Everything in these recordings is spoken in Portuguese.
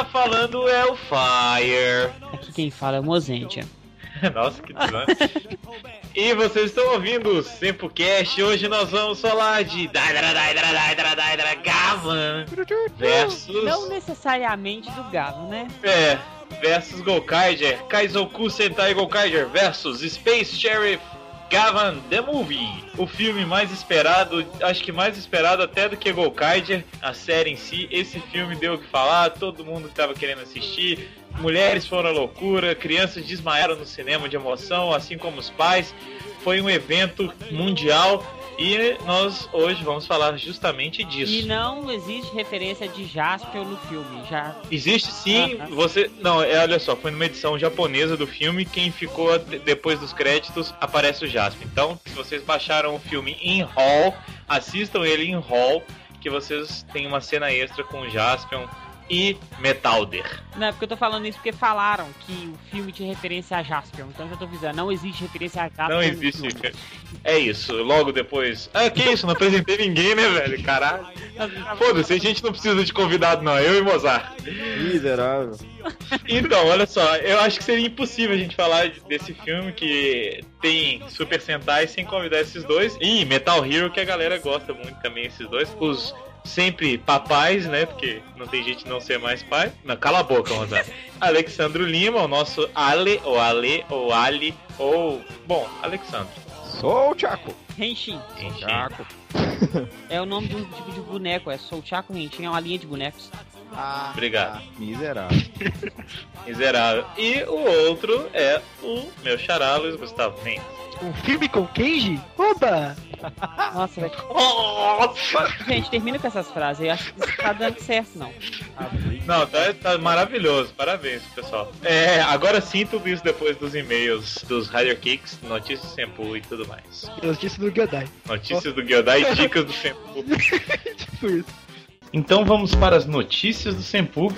tá falando é o Fire. Aqui quem fala é o Mozentia. Nossa, que desânimo. e vocês estão ouvindo o Sempocast. Hoje nós vamos falar de Gavan versus. Não necessariamente do Gavan, né? É, versus Gokaiger. Kaizoku Sentai Gokaiger versus Space Sheriff Gavan The Movie, o filme mais esperado, acho que mais esperado até do que Gokaiger, a série em si. Esse filme deu o que falar, todo mundo estava querendo assistir. Mulheres foram à loucura, crianças desmaiaram no cinema de emoção, assim como os pais. Foi um evento mundial e nós hoje vamos falar justamente disso. E não existe referência de Jasper no filme, já. Existe sim, uh -huh. você. Não, é, olha só, foi numa edição japonesa do filme, quem ficou depois dos créditos aparece o Jasper. Então, se vocês baixaram o filme em Hall, assistam ele em Hall, que vocês têm uma cena extra com o Jasper e Metalder. Não, é porque eu tô falando isso porque falaram que o filme tinha referência a Jasper. Então eu já tô avisando, não existe referência a Jasper. Não existe. É isso, logo depois. Ah, que isso? Não apresentei ninguém, né, velho? Caralho. Foda-se, a gente não precisa de convidado, não. Eu e Mozart. Miserável. Então, olha só, eu acho que seria impossível a gente falar desse filme que tem Super Sentai sem convidar esses dois. E Metal Hero, que a galera gosta muito também, esses dois. Os sempre papais, né? Porque não tem gente não ser mais pai. Não, cala a boca, Mozart. Alexandro Lima, o nosso Ale, ou Ale, ou Ali, ou. Bom, Alexandro. Sou o Chaco. Henshin. Henshin. Chaco. É o nome de um tipo de boneco, é Sou Chaco Henshin, é uma linha de bonecos. Ah, Obrigado. tá. Miserável. Miserável. E o outro é o meu xará, Luiz Gustavo Mendes. Um filme com Kenji? Oba! Nossa, velho. Gente, termina com essas frases. Eu acho que isso tá dando certo, não. Não, tá, tá maravilhoso. Parabéns, pessoal. É, agora sim tudo isso depois dos e-mails dos Rider Kicks, notícias do Sempu e tudo mais. Notícia do Gyodai. Notícias do Gyodai e dicas do Sempu. tipo isso. Então vamos para as notícias do Sempu.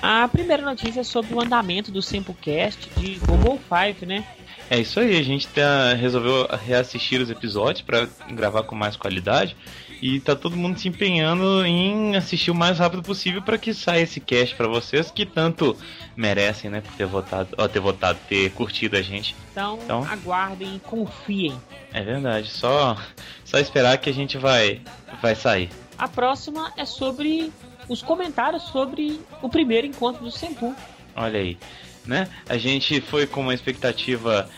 A primeira notícia é sobre o andamento do Sempocast de Google Five, né? É isso aí, a gente tá, resolveu reassistir os episódios para gravar com mais qualidade e tá todo mundo se empenhando em assistir o mais rápido possível para que saia esse cast para vocês que tanto merecem, né, por ter votado, ó, ter votado, ter curtido a gente. Então, Então? aguardem e confiem. É verdade, só só esperar que a gente vai vai sair. A próxima é sobre os comentários sobre o primeiro encontro do Senpu. Olha aí, né? A gente foi com uma expectativa,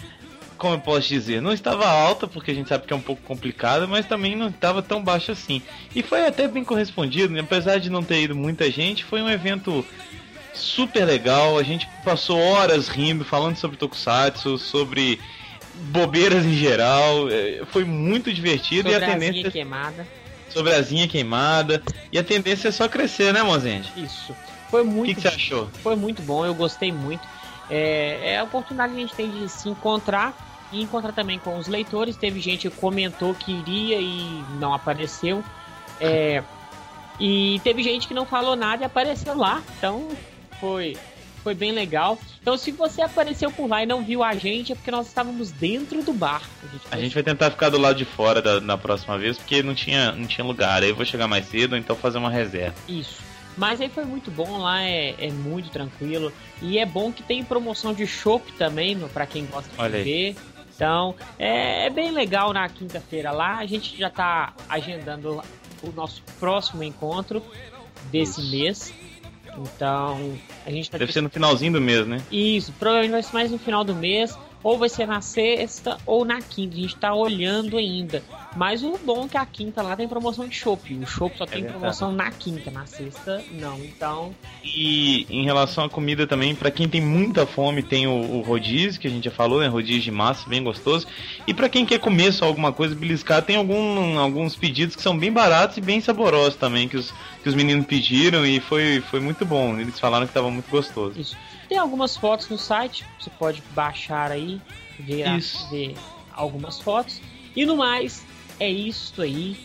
como eu posso dizer, não estava alta, porque a gente sabe que é um pouco complicada, mas também não estava tão baixa assim. E foi até bem correspondido, né? apesar de não ter ido muita gente, foi um evento super legal. A gente passou horas rindo, falando sobre Tokusatsu, sobre bobeiras em geral. É, Foi muito divertido Sobre e a tendência queimada. sobre a asinha queimada. E a tendência é só crescer, né, Mozende? Isso. Foi O muito que, que você achou? Foi muito bom, eu gostei muito. É, é a oportunidade que a gente tem de se encontrar e encontrar também com os leitores. Teve gente que comentou que iria e não apareceu. É, e teve gente que não falou nada e apareceu lá. Então foi, foi bem legal. Então se você apareceu por lá e não viu a gente, é porque nós estávamos dentro do bar. A gente vai tentar ficar do lado de fora da, na próxima vez, porque não tinha, não tinha lugar. Aí eu vou chegar mais cedo, então fazer uma reserva. Isso. Mas aí foi muito bom lá, é, é muito tranquilo. E é bom que tem promoção de chopp também, pra quem gosta de Olha aí. Então, é, é bem legal na quinta-feira lá. A gente já tá agendando o nosso próximo encontro desse mês. Então, a gente tá Deve ser no finalzinho do mês, né? isso, provavelmente vai ser mais no final do mês, ou vai ser na sexta ou na quinta. A gente tá olhando ainda. Mas o bom é que a quinta lá tem promoção de chopp. O chopp só tem verdade. promoção na quinta, na sexta não. Então, E em relação à comida também, pra quem tem muita fome, tem o, o rodízio, que a gente já falou, né? Rodízio de massa, bem gostoso. E pra quem quer comer só alguma coisa, beliscar, tem algum, alguns pedidos que são bem baratos e bem saborosos também, que os, que os meninos pediram e foi, foi muito bom. Eles falaram que tava muito gostoso. Isso. Tem algumas fotos no site, você pode baixar aí, ver, ver algumas fotos. E no mais, é isso aí.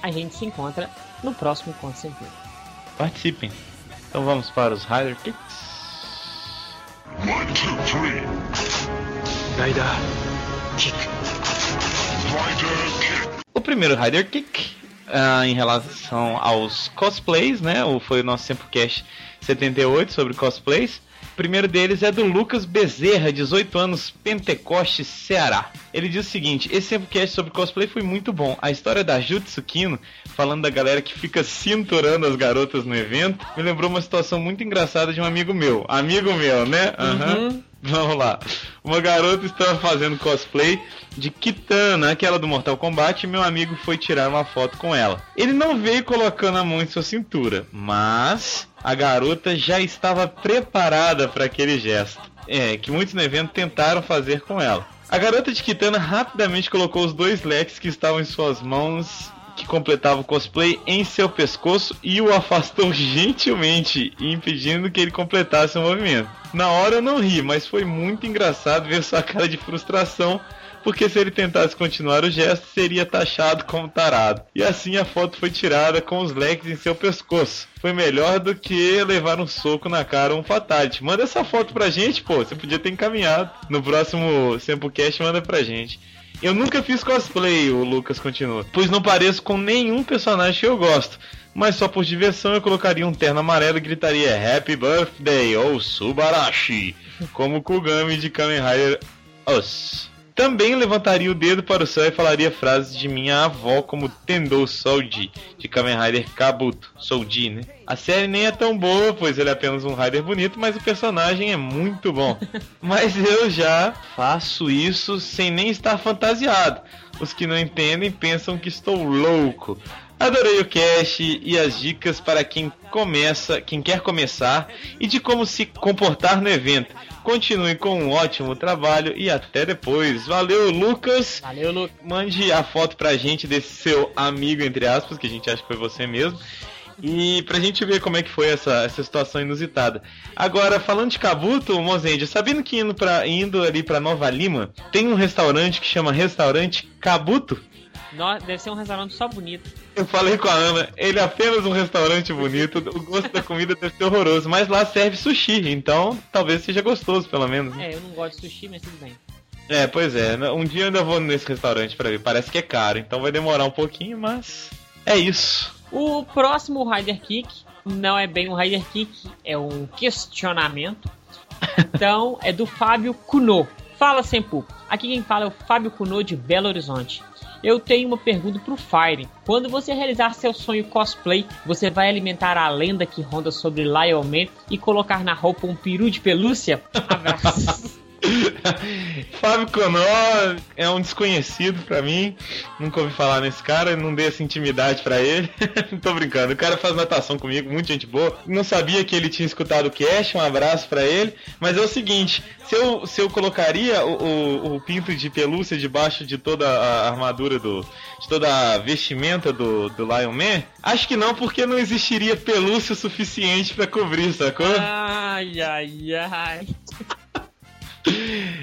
A gente se encontra no próximo Encontro Sem. Participem. Então vamos para os Rider Kicks. One, two, three. Rider. Kick. Rider kick. O primeiro Rider Kick ah, em relação aos cosplays, né? O, foi o nosso Sempocast 78 sobre cosplays. Primeiro deles é do Lucas Bezerra, 18 anos, Pentecoste, Ceará. Ele diz o seguinte: Esse Sempocast sobre cosplay foi muito bom. A história da Jutsukino, falando da galera que fica cinturando as garotas no evento, me lembrou uma situação muito engraçada de um amigo meu. Amigo meu, né? Aham. Uhum. Vamos lá. Uma garota estava fazendo cosplay de Kitana, aquela do Mortal Kombat, e meu amigo foi tirar uma foto com ela. Ele não veio colocando a mão em sua cintura, mas a garota já estava preparada para aquele gesto. É, que muitos no evento tentaram fazer com ela. A garota de Kitana rapidamente colocou os dois leques que estavam em suas mãos que completava o cosplay em seu pescoço e o afastou gentilmente, impedindo que ele completasse o movimento. Na hora eu não ri, mas foi muito engraçado ver sua cara de frustração, porque se ele tentasse continuar o gesto, seria taxado como tarado. E assim a foto foi tirada com os leques em seu pescoço. Foi melhor do que levar um soco na cara ou um fatality. Manda essa foto pra gente, pô. Você podia ter encaminhado. No próximo Samplecast, manda pra gente. Eu nunca fiz cosplay, o Lucas continua, pois não pareço com nenhum personagem que eu gosto. Mas só por diversão eu colocaria um terno amarelo e gritaria Happy Birthday ou Subarashi, como Kugami de Kamen Rider Us. Também levantaria o dedo para o céu e falaria frases de minha avó como Tendou Soldi, de Kamen Rider Kabuto, Soldi, né? A série nem é tão boa, pois ele é apenas um Rider bonito, mas o personagem é muito bom. mas eu já faço isso sem nem estar fantasiado. Os que não entendem pensam que estou louco. Adorei o cast e as dicas para quem começa, quem quer começar e de como se comportar no evento. Continue com um ótimo trabalho e até depois. Valeu, Lucas. Valeu, Lucas. Mande a foto pra gente desse seu amigo, entre aspas, que a gente acha que foi você mesmo. E pra gente ver como é que foi essa, essa situação inusitada. Agora, falando de Kabuto, Mozende, sabendo que indo, pra, indo ali pra Nova Lima, tem um restaurante que chama Restaurante Kabuto? Deve ser um restaurante só bonito. Eu falei com a Ana, ele é apenas um restaurante bonito, o gosto da comida deve ser horroroso, mas lá serve sushi, então talvez seja gostoso, pelo menos. né? É, eu não gosto de sushi, mas tudo bem. É, pois é, né? um dia eu ainda vou nesse restaurante pra ver, parece que é caro, então vai demorar um pouquinho, mas é isso. O próximo Rider Kick não é bem um Rider Kick, é um questionamento. Então, é do Fábio Cuno. Fala, Sempu. Aqui quem fala é o Fábio Cuno de Belo Horizonte. Eu tenho uma pergunta pro Fire. Quando você realizar seu sonho cosplay, você vai alimentar a lenda que ronda sobre Lion Man e colocar na roupa um peru de pelúcia? Abraços. Fábio Conó é um desconhecido pra mim. Nunca ouvi falar nesse cara, não dei essa intimidade pra ele. Tô brincando. O cara faz natação comigo, muita gente boa. Não sabia que ele tinha escutado o cast, um abraço pra ele. Mas é o seguinte: se eu, se eu colocaria o, o, o pinto de pelúcia debaixo de toda a armadura do. de toda a vestimenta do, do Lion Man, acho que não, porque não existiria pelúcia o suficiente pra cobrir, sacou? Ai, ai, ai.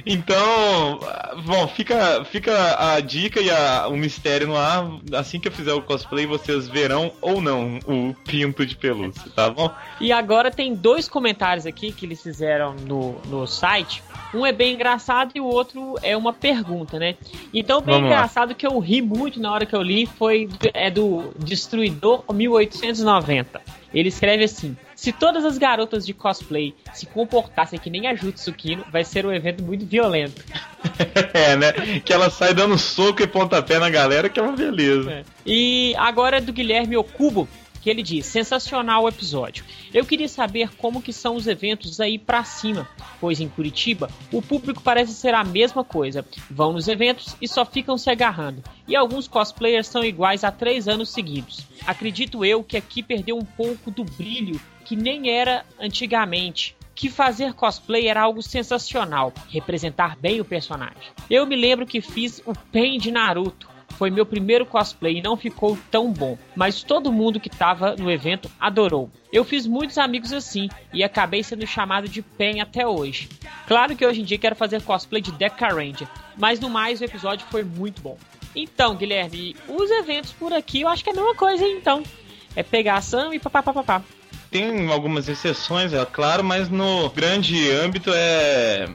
Então, bom, fica, fica a dica e a- o mistério no ar. Assim que eu fizer o cosplay, vocês verão ou não o pinto de pelúcia, tá bom? E agora tem dois comentários aqui que eles fizeram no, no site. Um é bem engraçado e o outro é uma pergunta, né? Então, bem Vamos lá. engraçado que eu ri muito na hora que eu li foi é do Destruidor 1890. Ele escreve assim: Se todas as garotas de cosplay se comportassem que nem a Jutsukino, vai ser um evento muito violento. é, né? Que ela sai dando soco e pontapé na galera, que é uma beleza. É. E agora é do Guilherme Okubo, que ele diz: sensacional o episódio. Eu queria saber como que são os eventos aí pra cima, pois em Curitiba o público parece ser a mesma coisa. Vão nos eventos e só ficam se agarrando. E alguns cosplayers são iguais há três anos seguidos. Acredito eu que aqui perdeu um pouco do brilho que nem era antigamente. Que fazer cosplay era algo sensacional, representar bem o personagem. Eu me lembro que fiz o Pen de Naruto, foi meu primeiro cosplay e não ficou tão bom, mas todo mundo que tava no evento adorou. Eu fiz muitos amigos assim e acabei sendo chamado de Pen até hoje. Claro que hoje em dia quero fazer cosplay de Deca Ranger, mas no mais o episódio foi muito bom. Então, Guilherme, os eventos por aqui eu acho que é a mesma coisa, hein, então. É pegação e papapá. Tem algumas exceções, é claro, mas no grande âmbito é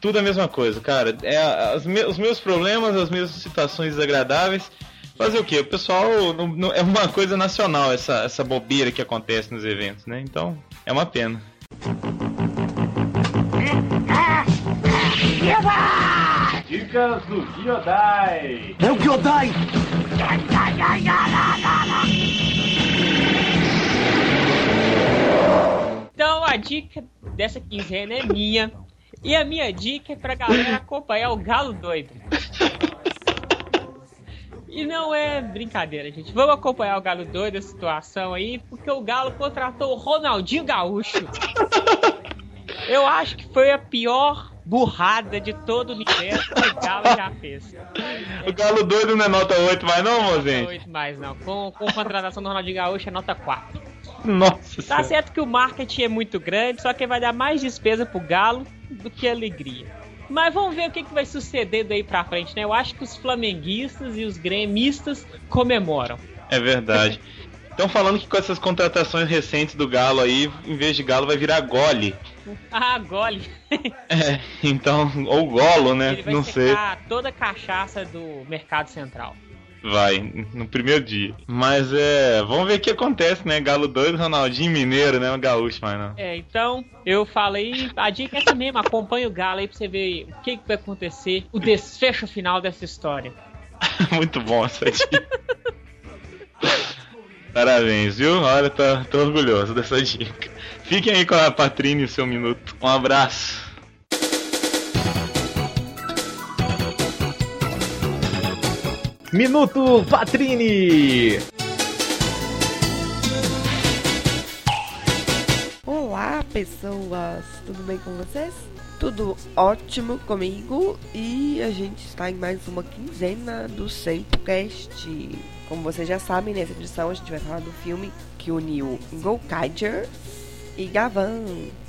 tudo a mesma coisa, cara. É as me- os meus problemas, as mesmas situações desagradáveis, Fazer o quê? O pessoal não- não- é uma coisa nacional essa, essa bobeira que acontece nos eventos, né? Então é uma pena. Dicas do Giodai. É o Kyodai! Então a dica dessa quinzena é minha. E a minha dica é pra galera acompanhar o Galo Doido. E não é brincadeira, gente. Vamos acompanhar o Galo Doido, a situação aí, porque o Galo contratou o Ronaldinho Gaúcho. Eu acho que foi a pior burrada de todo o universo que o Galo já fez. O Galo doido não é nota 8 mais não, Não é mozinho? oito mais não. Com, com a contratação do Ronaldinho Gaúcho é nota 4. Nossa Tá senhora. certo que o marketing é muito grande, só que vai dar mais despesa pro Galo do que alegria. Mas vamos ver o que, que vai suceder daí pra frente, né? Eu acho que os flamenguistas e os gremistas comemoram. É verdade. Estão falando que com essas contratações recentes do Galo aí, em vez de Galo vai virar Gole. Ah, gole. É, então, ou Golo, né? Ele vai Não sei. toda a cachaça do mercado central. Vai, no primeiro dia. Mas é. Vamos ver o que acontece, né? Galo doido, Ronaldinho Mineiro, né? O gaúcho, mas não. É, então, eu falei, a dica é essa mesmo, acompanha o Galo aí pra você ver o que, que vai acontecer, o desfecho final dessa história. Muito bom essa dica. Parabéns, viu? Olha, tô, tô orgulhoso dessa dica. Fiquem aí com a Patrine e o seu minuto. Um abraço. Minuto Patrini! Olá, pessoas! Tudo bem com vocês? Tudo ótimo comigo e a gente está em mais uma quinzena do Sempocast. Como vocês já sabem, nessa edição a gente vai falar do filme que uniu Gokaiger e Gavan.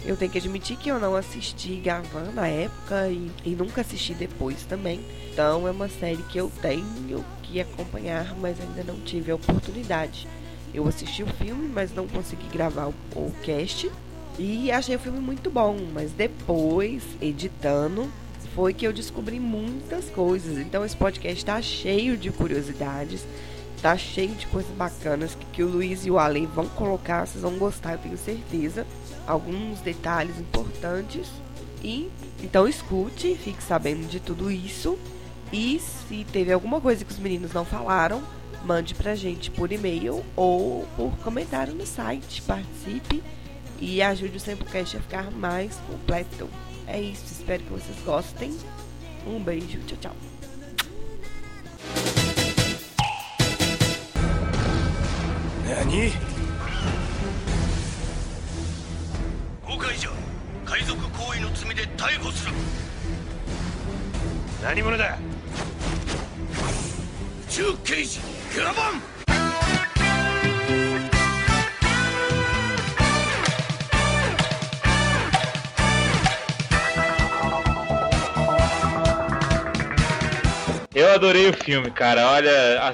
Eu tenho que admitir que eu não assisti Gavan na época e, e nunca assisti depois também. Então é uma série que eu tenho que acompanhar, mas ainda não tive a oportunidade. Eu assisti o filme, mas não consegui gravar o, cast. E achei o filme muito bom, mas depois, editando, foi que eu descobri muitas coisas. Então esse podcast tá cheio de curiosidades, tá cheio de coisas bacanas que, que o Luiz e o Ale vão colocar, vocês vão gostar, eu tenho certeza. Alguns detalhes importantes. E então escute, fique sabendo de tudo isso. E se teve alguma coisa que os meninos não falaram, mande pra gente por e-mail ou por comentário no site. Participe e ajude o Sempocast a ficar mais completo. É isso, espero que vocês gostem. Um beijo, tchau, tchau. 何誤解じゃ海賊行為の罪で逮捕する何者だ 宇宙刑事ガバン Eu adorei o filme, cara. Olha,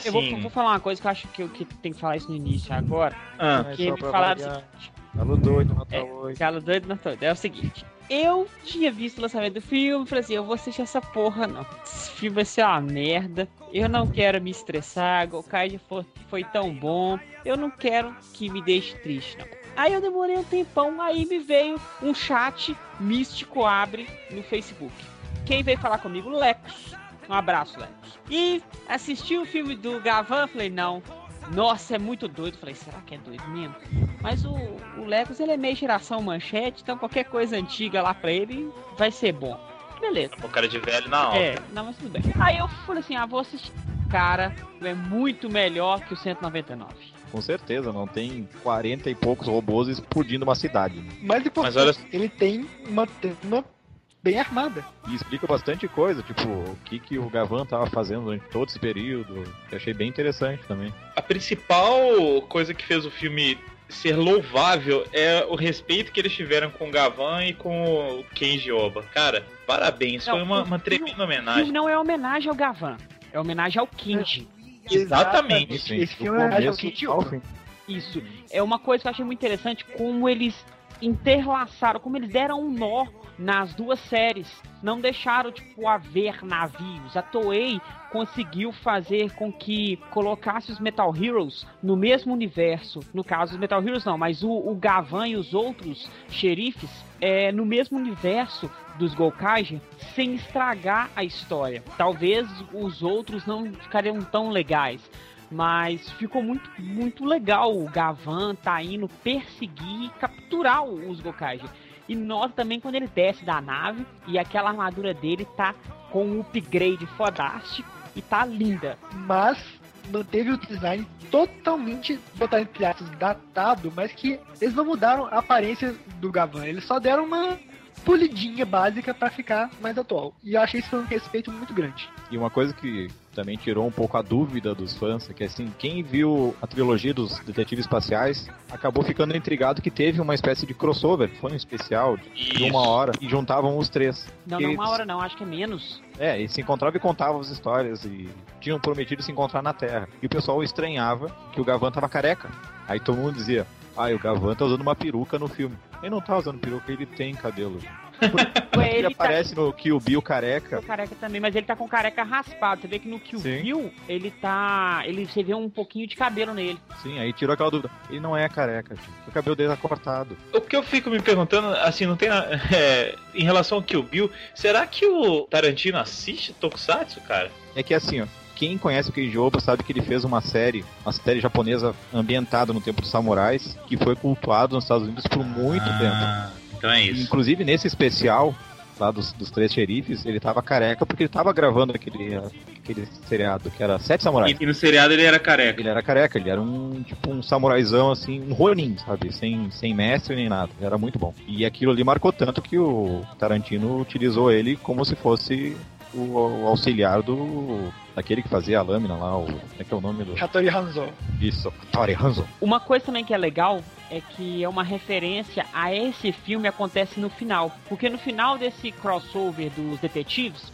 Eu vou, assim. vou falar uma coisa que eu acho que eu que tem que falar isso no início agora. Ah, Porque só me pra falaram o variar. seguinte. Galo doido, nota É, 8. Galo doido na toda. É o seguinte. Eu tinha visto o lançamento do filme falei assim, eu vou assistir essa porra não. Esse filme vai ser uma merda. Eu não quero me estressar. Gokaiger foi, foi tão bom. Eu não quero que me deixe triste, não. Aí eu demorei um tempão, aí me veio um chat místico abre no Facebook. Quem veio falar comigo? Lecos. Um abraço, Lecos. E assisti o filme do Gavan, falei, não. Nossa, é muito doido. Falei, será que é doido mesmo? Mas o, o Legos ele é meio geração manchete, então qualquer coisa antiga lá pra ele vai ser bom. Beleza. o cara de velho na alta. É, não, mas tudo bem. Aí eu falei assim, ah, vou assistir. Cara, é muito melhor que o 199. Com certeza, não tem 40 e poucos robôs explodindo uma cidade. né? Mais importante, olha- ele tem uma trama bem armada. E explica bastante coisa, tipo, o que, que o Gavan tava fazendo durante todo esse período. Que eu achei bem interessante também. A principal coisa que fez o filme ser louvável é o respeito que eles tiveram com o Gavan e com o Kenji Oba. Cara, parabéns. Não, Foi uma, uma tremenda homenagem. filme não é homenagem ao Gavan, é homenagem ao Kenji. Exatamente. Enfim, Esse filme é Kid ao Oba. fim. Isso. É uma coisa que eu achei muito interessante, como eles interlaçaram, como eles deram um nó nas duas séries. Não deixaram, tipo, haver navios. A Toei conseguiu fazer com que colocasse os Metal Heroes no mesmo universo. No caso, os Metal Heroes não, mas o, o Gavan e os outros xerifes é, no mesmo universo dos Gokaiger sem estragar a história. Talvez os outros não ficariam tão legais. Mas ficou muito, muito legal o Gavan tá indo perseguir e capturar os Gokaiger. E nota também quando ele desce da nave e aquela armadura dele tá com um upgrade fodástico e tá linda. Mas manteve o design totalmente, botar entre aspas, datado, mas que eles não mudaram a aparência do Gavan. Eles só deram uma polidinha básica para ficar mais atual. E eu achei isso foi um respeito muito grande. E uma coisa que também tirou um pouco a dúvida dos fãs, é que assim, quem viu a trilogia dos detetives espaciais acabou ficando intrigado que teve uma espécie de crossover, foi um especial de uma hora e juntavam os três. Não, não uma hora não, acho que é menos. É, e se encontravam e contavam as histórias e tinham prometido se encontrar na Terra. E o pessoal estranhava que o Gavan tava careca. Aí todo mundo dizia: "Ah, o Gavan tá usando uma peruca no filme". Ele não tá usando peruca, ele tem cabelo. Ué, Ele, ele tá aparece no Kill Bill careca. com careca também, mas ele tá com careca raspado. Você vê que no Kill Sim. Bill, ele tá. Ele, você vê um pouquinho de cabelo nele. Sim, aí tirou aquela dúvida. Ele não é careca, tio. O cabelo dele tá cortado. O que eu fico me perguntando, assim, não tem. é, em relação ao Kill Bill, será que o Tarantino assiste Tokusatsu, cara? É que assim, ó, quem conhece o Keiji Oba sabe que ele fez uma série, uma série japonesa ambientada no tempo dos samurais, que foi cultuado nos Estados Unidos por muito tempo. Então é isso. Inclusive nesse especial lá dos, dos três xerifes, ele tava careca porque ele tava gravando aquele, aquele seriado que era Sete Samurais. E no seriado ele era careca. Ele era careca, ele era um tipo um samuraizão assim, um ronin, sabe? Sem, sem mestre nem nada. Ele era muito bom. E aquilo ali marcou tanto que o Tarantino utilizou ele como se fosse o, o auxiliar do. daquele que fazia a lâmina lá, o. Como é que é o nome do. Hattori Hanzo. Isso, Tori Hanzo. Uma coisa também que é legal é que é uma referência a esse filme acontece no final. Porque no final desse crossover dos detetives,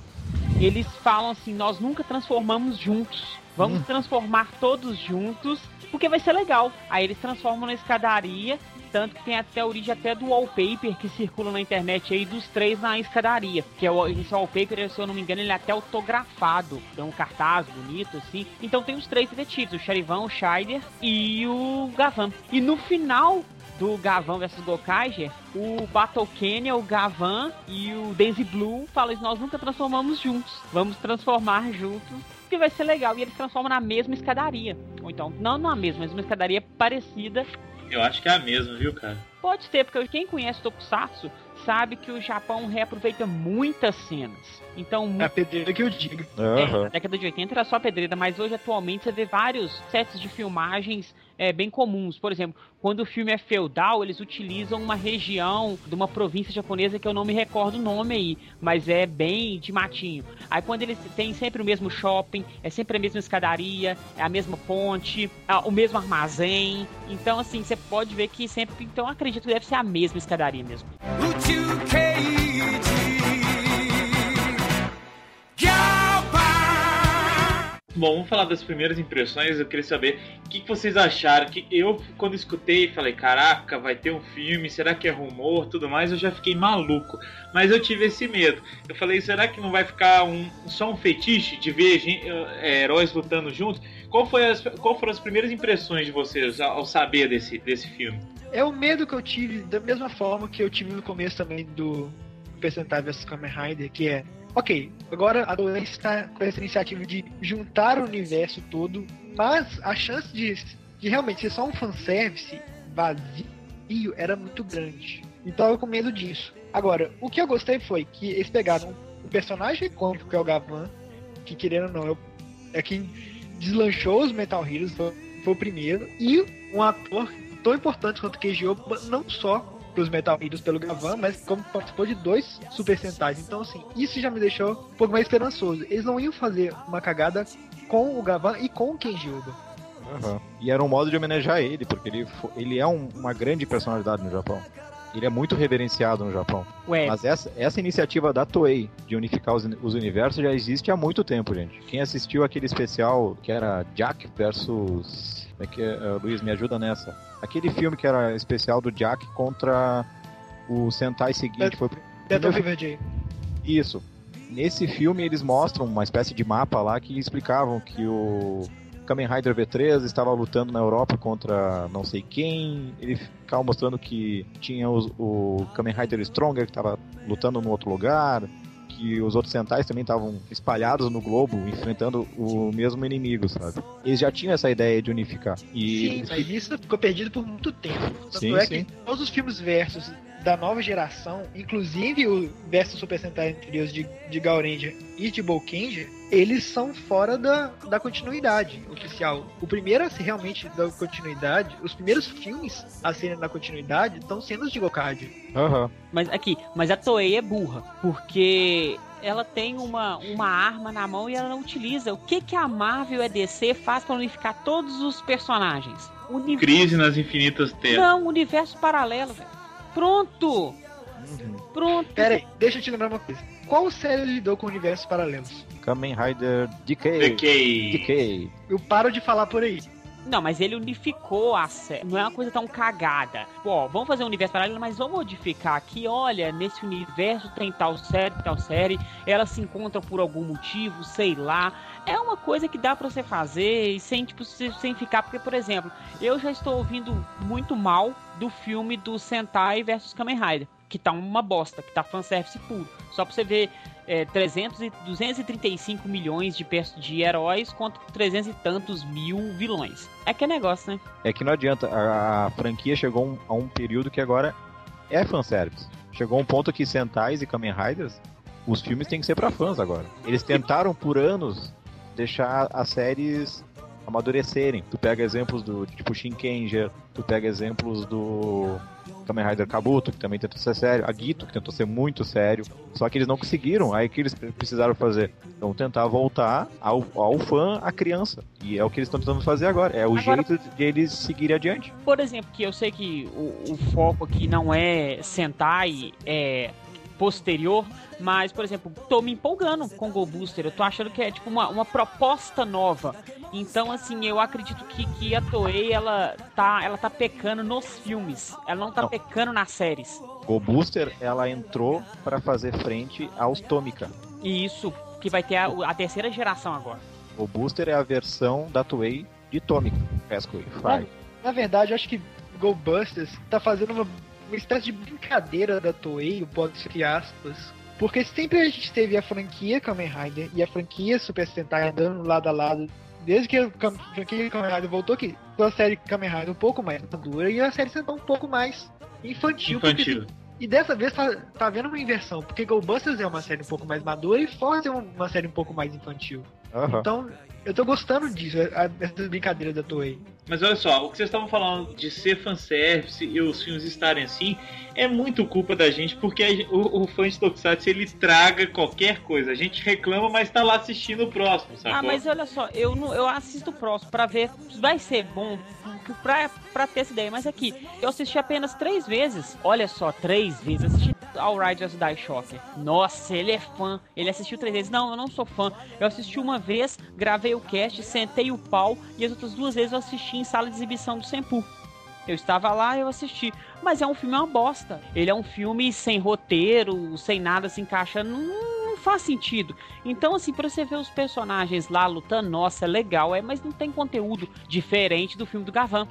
eles falam assim: nós nunca transformamos juntos. Vamos transformar todos juntos, porque vai ser legal. Aí eles transformam na escadaria, tanto que tem até a origem até do wallpaper que circula na internet aí dos três na escadaria. Que é o, esse wallpaper, se eu não me engano, ele é até autografado. Tem um cartaz bonito, assim. Então tem os três detetives, o Charivan, o Scheider e o Gavan. E no final do Gavan versus Gokaiger, o Battle Kenya, o Gavan e o Daisy Blue falam isso, nós nunca transformamos juntos. Vamos transformar juntos, que vai ser legal. E eles transformam na mesma escadaria. Ou então, não na mesma, mas uma escadaria parecida. Eu acho que é a mesma, viu, cara? Pode ser, porque quem conhece Tokusatsu sabe que o Japão reaproveita muitas cenas. Então, É a pedreira que eu digo. é, Aham. na década de 80 era só pedreira, mas hoje atualmente você vê vários sets de filmagens é, bem comuns. Por exemplo, quando o filme é feudal, eles utilizam uma região de uma província japonesa que eu não me recordo o nome aí, mas é bem de matinho. Aí quando eles têm sempre o mesmo shopping, é sempre a mesma escadaria, é a mesma ponte, é o mesmo armazém. Então, assim, você pode ver que sempre. Então, acredito que deve ser a mesma escadaria mesmo. Yeah! Bom, vamos falar das primeiras impressões. Eu queria saber o que, vocês acharam. Que eu, quando escutei, falei: caraca, vai ter um filme, será que é rumor tudo mais? Eu já fiquei maluco. Mas eu tive esse medo. Eu falei: será que não vai ficar um, só um fetiche de ver gen- eh, heróis lutando juntos? Qual, foi as, qual foram as primeiras impressões de vocês ao, saber desse, desse filme? É o medo que eu tive, da mesma forma que eu tive no começo também do Percentage vs Kamen Rider, que é, ok, agora a Toei está com essa iniciativa de juntar o universo todo, mas a chance de, de realmente ser só um fanservice vazio era muito grande. Então eu com medo disso. Agora, o que eu gostei foi que eles pegaram o personagem icônico que é o Gavan, que querendo ou não, é é quem deslanchou os Metal Heroes, foi, o primeiro, e um ator tão importante quanto Keiji Oba, não só pros Metal Heroes pelo Gavan, mas como participou de dois Super Sentais. Então, assim, isso já me deixou um pouco mais esperançoso. Eles não iam fazer uma cagada com o Gavan e com o Keiji Oba. Aham. E era um modo de homenagear ele, porque ele, ele é um- uma grande personalidade no Japão. Ele é muito reverenciado no Japão. Ué, Mas essa, essa iniciativa da Toei de unificar os, os universos já existe há muito tempo, gente. Quem assistiu aquele especial que era Jack versus. Como é que é? Uh, Luiz, me ajuda nessa. Aquele filme que era especial do Jack contra o Sentai seguinte. Foi o pr- Battle primeiro- Fever J. Isso. Nesse filme eles mostram uma espécie de mapa lá que explicavam que o Kamen Rider V3 estava lutando na Europa contra não sei quem. Ele ficava mostrando que tinha os- o Kamen Rider Stronger que estava lutando num outro lugar. Que os outros Sentais também estavam espalhados no globo, enfrentando o mesmo inimigo, sabe? Eles já tinham essa ideia de unificar. E Sim, mas isso ficou perdido por muito tempo. Tanto Sim, é sim. que todos os filmes versus da nova geração, inclusive o versus Super Sentai anteriores de, de Gaurendia e de Boukenja, eles são fora da, da continuidade oficial. O primeiro a ser realmente da continuidade, os primeiros filmes a serem da continuidade estão sendo os de Gokaiger. Aham. mas aqui, mas a Toei é burra, porque ela tem uma, uma arma na mão e ela não utiliza. O que que a Marvel e a DC faz para unificar todos os personagens? Crise nas infinitas terras. Não, universo paralelo, velho. Pronto! Pronto. Pera aí, deixa eu te lembrar uma coisa. Qual série lidou com universos paralelos? Kamen Rider Decay. Decay. Decay. Eu paro de falar por aí. Não, mas ele unificou a série. Não é uma coisa tão cagada. Pô, vamos fazer um universo paralelo, mas vamos modificar aqui. Olha, nesse universo tem tal série, tal série. Elas se encontram por algum motivo, sei lá. É uma coisa que dá pra você fazer e sem, tipo, se- sem ficar. Porque, por exemplo, eu já estou ouvindo muito mal do filme do Sentai versus Kamen Rider. Que tá uma bosta, que tá fanservice puro. Só pra você ver é, 300 e 235 milhões de, de heróis contra 300 e tantos mil vilões. É que é negócio, né? É que não adianta, a, a franquia chegou um- a um período que agora é fanservice. Chegou um ponto que Sentais e Kamen Riders, os filmes têm que ser pra fãs agora. Eles tentaram por anos deixar as séries amadurecerem. Tu pega exemplos do tipo Shinkenger, tu pega exemplos do Kamen Rider Kabuto, que também tentou ser sério, a Gito, que tentou ser muito sério, só que eles não conseguiram, aí o que eles precisaram fazer? Então tentar voltar ao, ao fã, à criança. E é o que eles estão tentando fazer agora. É o Agora- jeito de eles seguirem adiante. Por exemplo, que eu sei que o, o foco aqui não é Sentai, é posterior, mas, por exemplo, tô me empolgando com o Go Booster. Eu tô achando que é tipo uma, uma proposta nova. Então, assim, eu acredito que, que a Toei ela tá, ela tá pecando nos filmes. Ela não tá Não. pecando nas séries. Go Booster, ela entrou pra fazer frente aos Tomica. E isso que vai ter a, a terceira geração agora. O Booster é a versão da Toei de Tomica. Rescue, Fry. Na verdade, eu acho que Go Busters tá fazendo uma, uma espécie de brincadeira da Toei, o pode entre aspas. Porque sempre a gente teve a franquia Kamen Rider e a franquia Super Sentai andando lado a lado. Desde que a franquia Kamen Rider voltou aqui, com a série Kamen Rider um pouco mais madura e a série Sentai um pouco mais infantil. porque Infantil. e dessa vez tá, tá havendo uma inversão, porque Go Busters é uma série um pouco mais madura e Force é uma série um pouco mais infantil. Aham. Então, eu tô gostando disso, a- essas brincadeiras da Toei. Mas olha só, o que vocês estavam falando de ser fanservice e os filmes estarem assim, é muito culpa da gente, porque a o, o fã de Tokusatsu ele traga qualquer coisa. A gente reclama, mas tá lá assistindo o próximo, sacou? Ah, mas olha só, eu, não, eu assisto o próximo pra ver se vai ser bom pra, pra ter essa ideia. Mas aqui, eu assisti apenas três vezes. Olha só, três vezes. Assisti All Just Die Shocker. Nossa, ele é fã. Ele assistiu três vezes. Não, eu não sou fã. Eu assisti uma vez, gravei o cast, sentei o pau. E as outras duas vezes eu assisti em sala de exibição do Senpu. Eu estava lá, eu assisti. Mas é um filme uma bosta. Ele é um filme sem roteiro, sem nada se encaixando. Não, não faz sentido. Então, assim, pra você ver os personagens lá lutando, nossa, é legal, é, mas não tem conteúdo diferente do filme do Gavan.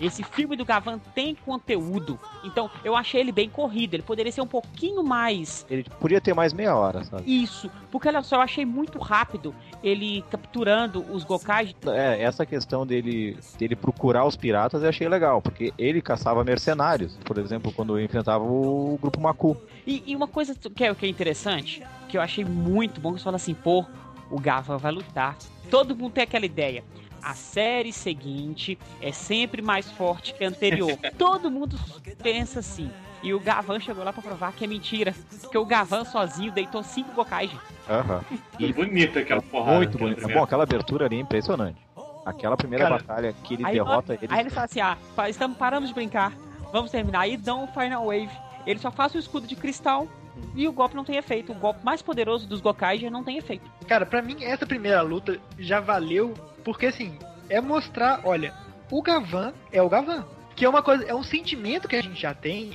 Esse filme do Gavan tem conteúdo. Então, eu achei ele bem corrido. Ele poderia ser um pouquinho mais Ele podia ter mais meia hora, sabe? isso. Porque olha só, eu achei muito rápido ele capturando os Gokais. É, essa questão dele, dele procurar os piratas eu achei legal, porque ele caçava mercenários. Por exemplo, quando enfrentava o grupo Maku. E, e uma coisa que é, que é interessante, que eu achei muito bom, que você fala assim, pô, o Gavan vai lutar. Todo mundo tem aquela ideia. A série seguinte é sempre mais forte que a anterior. Todo mundo pensa assim. E o Gavan chegou lá pra provar que é mentira. Porque o Gavan sozinho deitou cinco Gokais. gente. Aham. E bonita aquela porrada. Muito primeira. Bom, aquela abertura ali é impressionante. Aquela primeira Cara, batalha que ele Aí, derrota ele. aí ele fala assim: ah, estamos, paramos de brincar. vamos terminar. Aí dão o Final Wave. Ele só faz o escudo de cristal e o golpe não tem efeito. O golpe mais poderoso dos Gokai já não tem efeito. Cara, pra mim, essa primeira luta já valeu, porque assim, é mostrar, olha, o Gavan é o Gavan. Que é uma coisa, é um sentimento que a gente já tem,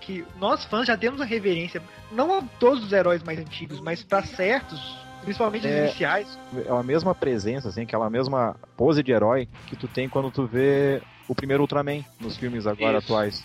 que nós fãs já temos a reverência, não a todos os heróis mais antigos, mas pra certos, principalmente os É. iniciais. É a mesma presença, assim, aquela mesma pose de herói que tu tem quando tu vê o primeiro Ultraman nos filmes agora Isso. atuais.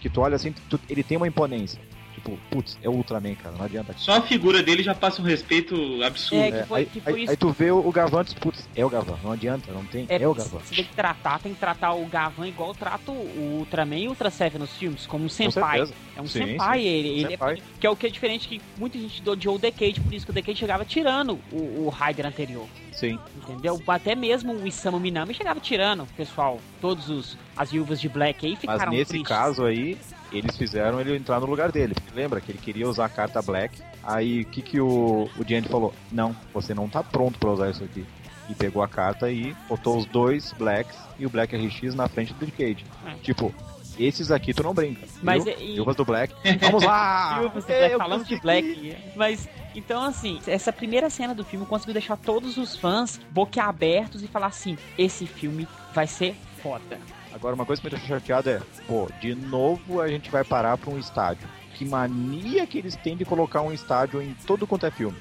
Que tu olha assim, tu- ele tem uma imponência. Tipo, putz, é o Ultraman, cara, não adianta. Só a figura dele já passa um respeito absurdo. É, que É, foi- aí, que foi aí- isso. aí tu vê o, Gavan, putz, é o Gavan, não adianta, não tem, é, o Gavan. Você tem que tratar, tem que tratar o Gavan igual trata o Ultraman e o Ultra Seven nos filmes, como um senpai. É um Sim, senpai sim. ele. ele Senpai. É, que é o que é diferente que muita gente odiou o Decade, por isso que o Decade chegava tirando o, o Raider anterior. Sim. Entendeu? Até mesmo o Isamu Minami chegava tirando, pessoal. Todos os as viúvas de Black aí Mas ficaram nesse tristes. caso aí, eles fizeram ele entrar no lugar dele. Lembra que ele queria usar a carta Black. Aí o que, que o, o Giant falou? Não, você não tá pronto pra usar isso aqui. E pegou a carta e botou os dois Blacks e o Black RX na frente do Decade. É. Tipo, esses aqui tu não brinca. Mas viu? e- do Black. Vamos lá! Do Black, falando de! Black. Mas, então assim, essa primeira cena do filme conseguiu deixar todos os fãs boquiabertos e falar assim: esse filme vai ser foda. Agora, uma coisa que me deixa chateado é, pô, de novo a gente vai parar pra um estádio. Que mania que eles têm de colocar um estádio em todo quanto é filme.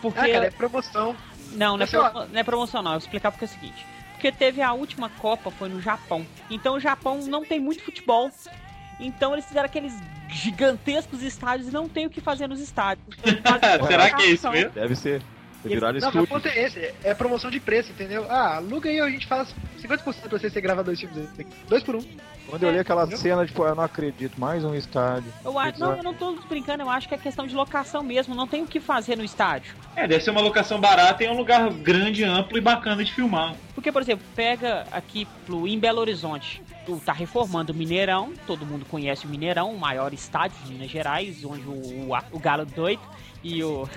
Porque. Ah, cara, é promoção. Não, não é, promo- não é promoção, não. Eu vou explicar porque é o seguinte. Porque teve a última Copa, foi no Japão. Então o Japão não tem muito futebol. Então eles fizeram aqueles gigantescos estádios e não tem o que fazer nos estádios. Será que é isso mesmo? Deve ser. Viraram Não, o estúdio. ponto é esse, é promoção de preço, entendeu? Ah, aluga aí, a gente faz 50% pra você ser gravar dois filmes. aí. Dois por um. Quando eu li aquela Entendeu? cena, tipo, eu não acredito, mais um estádio. Eu acho, não, eu não tô brincando, eu acho que é questão de locação mesmo, não tem o que fazer no estádio. É, deve ser uma locação barata e é um lugar grande, amplo e bacana de filmar. Porque, por exemplo, pega aqui em Belo Horizonte, tá reformando o Mineirão, todo mundo conhece o Mineirão, o maior estádio de Minas Gerais, onde o, o, o Galo doido e o,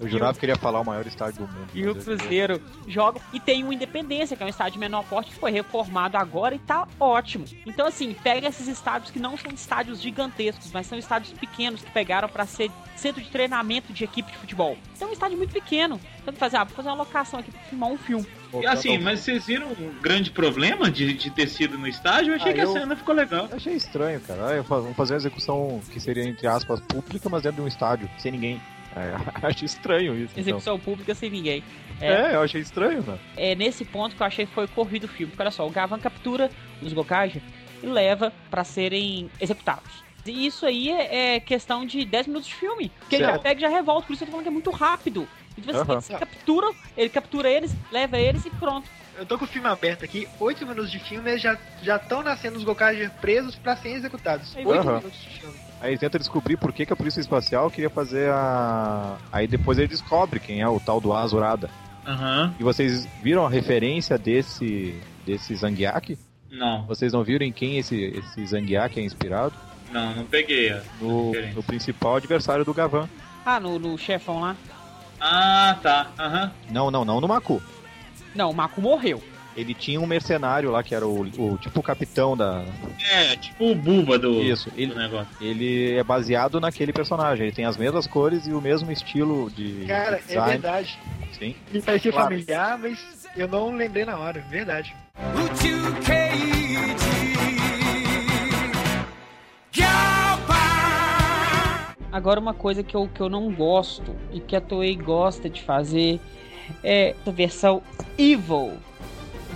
Eu jurava que ele ia falar o maior estádio do mundo. e o Cruzeiro jogam. E tem o Independência, que é um estádio menor porte, que foi reformado agora e tá ótimo. Então, assim, pega esses estádios que não são estádios gigantescos, mas são estádios pequenos que pegaram pra ser centro de treinamento de equipe de futebol. Então, é um estádio muito pequeno. Então, fazer, ah, vou fazer uma locação aqui pra filmar um filme. Pô, E assim, tá- mas vocês viram um grande problema de, de ter sido no estádio? Eu achei Ah, que eu- a cena ficou legal. Eu achei estranho, cara. Ah, eu Vamos fazer uma execução que seria, entre aspas, pública, mas dentro de um estádio, sem ninguém. É, achei estranho isso. Então. Execução pública sem ninguém. É. É, eu achei estranho, mano. é nesse ponto que eu achei que foi corrido o filme. Porque olha só, o Gavan captura os Gokage e leva pra serem executados. E isso aí é, é questão de 10 minutos de filme. Que ele já pega e já revolta, por isso eu tô falando que é muito rápido. Então você, Aham. você captura, ele captura eles, leva eles e pronto. Eu tô com o filme aberto aqui, 8 minutos de filme, eles já já estão nascendo os Gokage presos pra serem executados. Aham. 8 minutos de filme. Aí tenta descobrir por que, que a Polícia Espacial queria fazer a. Aí depois ele descobre quem é o tal do Azurada. Aham. E vocês viram a referência desse. desse Zangiak? Não, Vocês não viram em quem esse, esse Zangiak é inspirado? não, não peguei. a No, no principal adversário do Gavan. Ah, no, no chefão lá. Ah, tá. Uhum. Não, não, não no Maku. Não, o Maku morreu. Ele tinha um mercenário lá que era o, o tipo o capitão da. É, tipo o Buba do, Isso, ele, do negócio. Ele é baseado naquele personagem. Ele tem as mesmas cores e o mesmo estilo de. Cara, é verdade. Sim. Me parecia claro. familiar, mas eu não lembrei na hora, é verdade. Agora uma coisa que eu, que eu não gosto e que a Toei gosta de fazer é a versão evil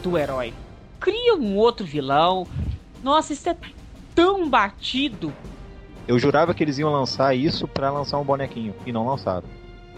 do herói. Cria um outro vilão. Nossa, isso é tão batido. Eu jurava que eles iam lançar isso pra lançar um bonequinho. E não lançaram.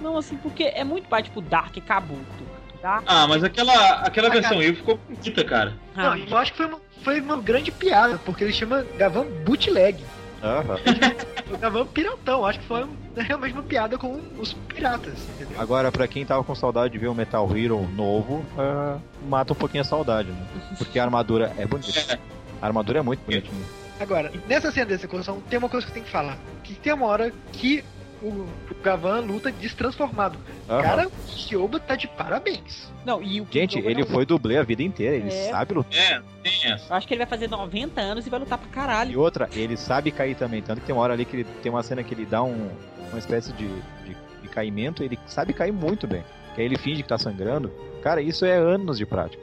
Não, assim, porque é muito batido, tipo Dark Kabuto. Dark... Ah, mas aquela, aquela versão cara. Evil ficou bonita, cara. Ah, Não, eu acho que foi uma, foi uma grande piada, porque ele chama Gavan Bootleg. Aham. O Gavan Piratão. Acho que foi realmente uma piada com os piratas, entendeu? Agora, pra quem tava com saudade de ver um Metal Hero novo, é, mata um pouquinho a saudade, né? Porque a armadura é bonita. A armadura é muito bonitinha. Agora, nessa cena de execução, tem uma coisa que eu tenho que falar. Que tem uma hora que o, Gavan luta destransformado. Aham. Cara, o Kyoba tá de parabéns. Não, e o Gente, ele não- foi dublê a vida inteira, ele É. sabe lutar. É, tem essa. Eu acho que ele vai fazer 90 anos e vai lutar pra caralho. E outra, ele sabe cair também. Tanto que tem uma hora ali que ele tem uma cena que ele dá um, uma espécie de, de, de caimento, ele sabe cair muito bem. Que aí ele finge que tá sangrando. Cara, isso é anos de prática.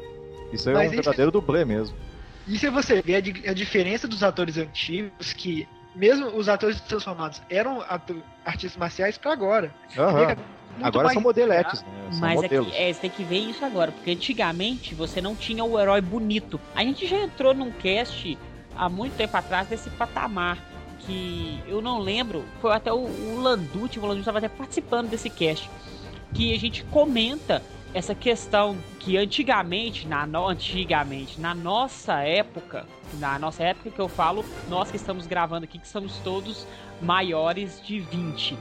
Isso é Mas um isso- verdadeiro dublê mesmo. E se você ver a, di- a diferença dos atores antigos, que mesmo os atores transformados eram atu- artistas marciais pra agora. Muito Agora mais são modeletes, né? São Mas é, que, modelos. é, você tem que ver isso agora, porque antigamente você não tinha o herói bonito. A gente já entrou num cast há muito tempo atrás desse patamar. Que eu não lembro, foi até o, o Landucci, o Landucci estava até participando desse cast. Que a gente comenta essa questão que antigamente, na no, antigamente, na nossa época, na nossa época que eu falo, nós que estamos gravando aqui, que somos todos maiores de 20.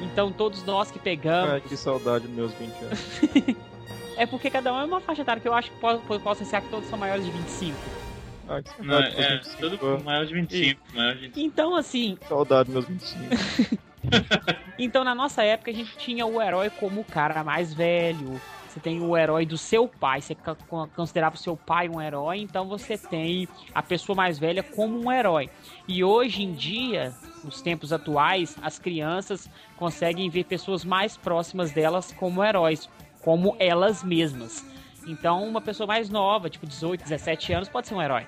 Então todos nós que pegamos. Ai, que saudade dos meus 20 anos. É porque cada um é uma faixa etária que eu acho que pode, posso ser que todos são maiores de 25. Ai, que Não, é, 25 todo maior de 25, maior de 25. Então, assim, Saudade dos meus 25. então na nossa época a gente tinha o herói como o cara mais velho. Você tem o herói do seu pai, você considerava o seu pai um herói, então você tem a pessoa mais velha como um herói. E hoje em dia, nos tempos atuais, as crianças conseguem ver pessoas mais próximas delas como heróis, como elas mesmas. Então, uma pessoa mais nova, tipo 18, 17 anos, pode ser um herói.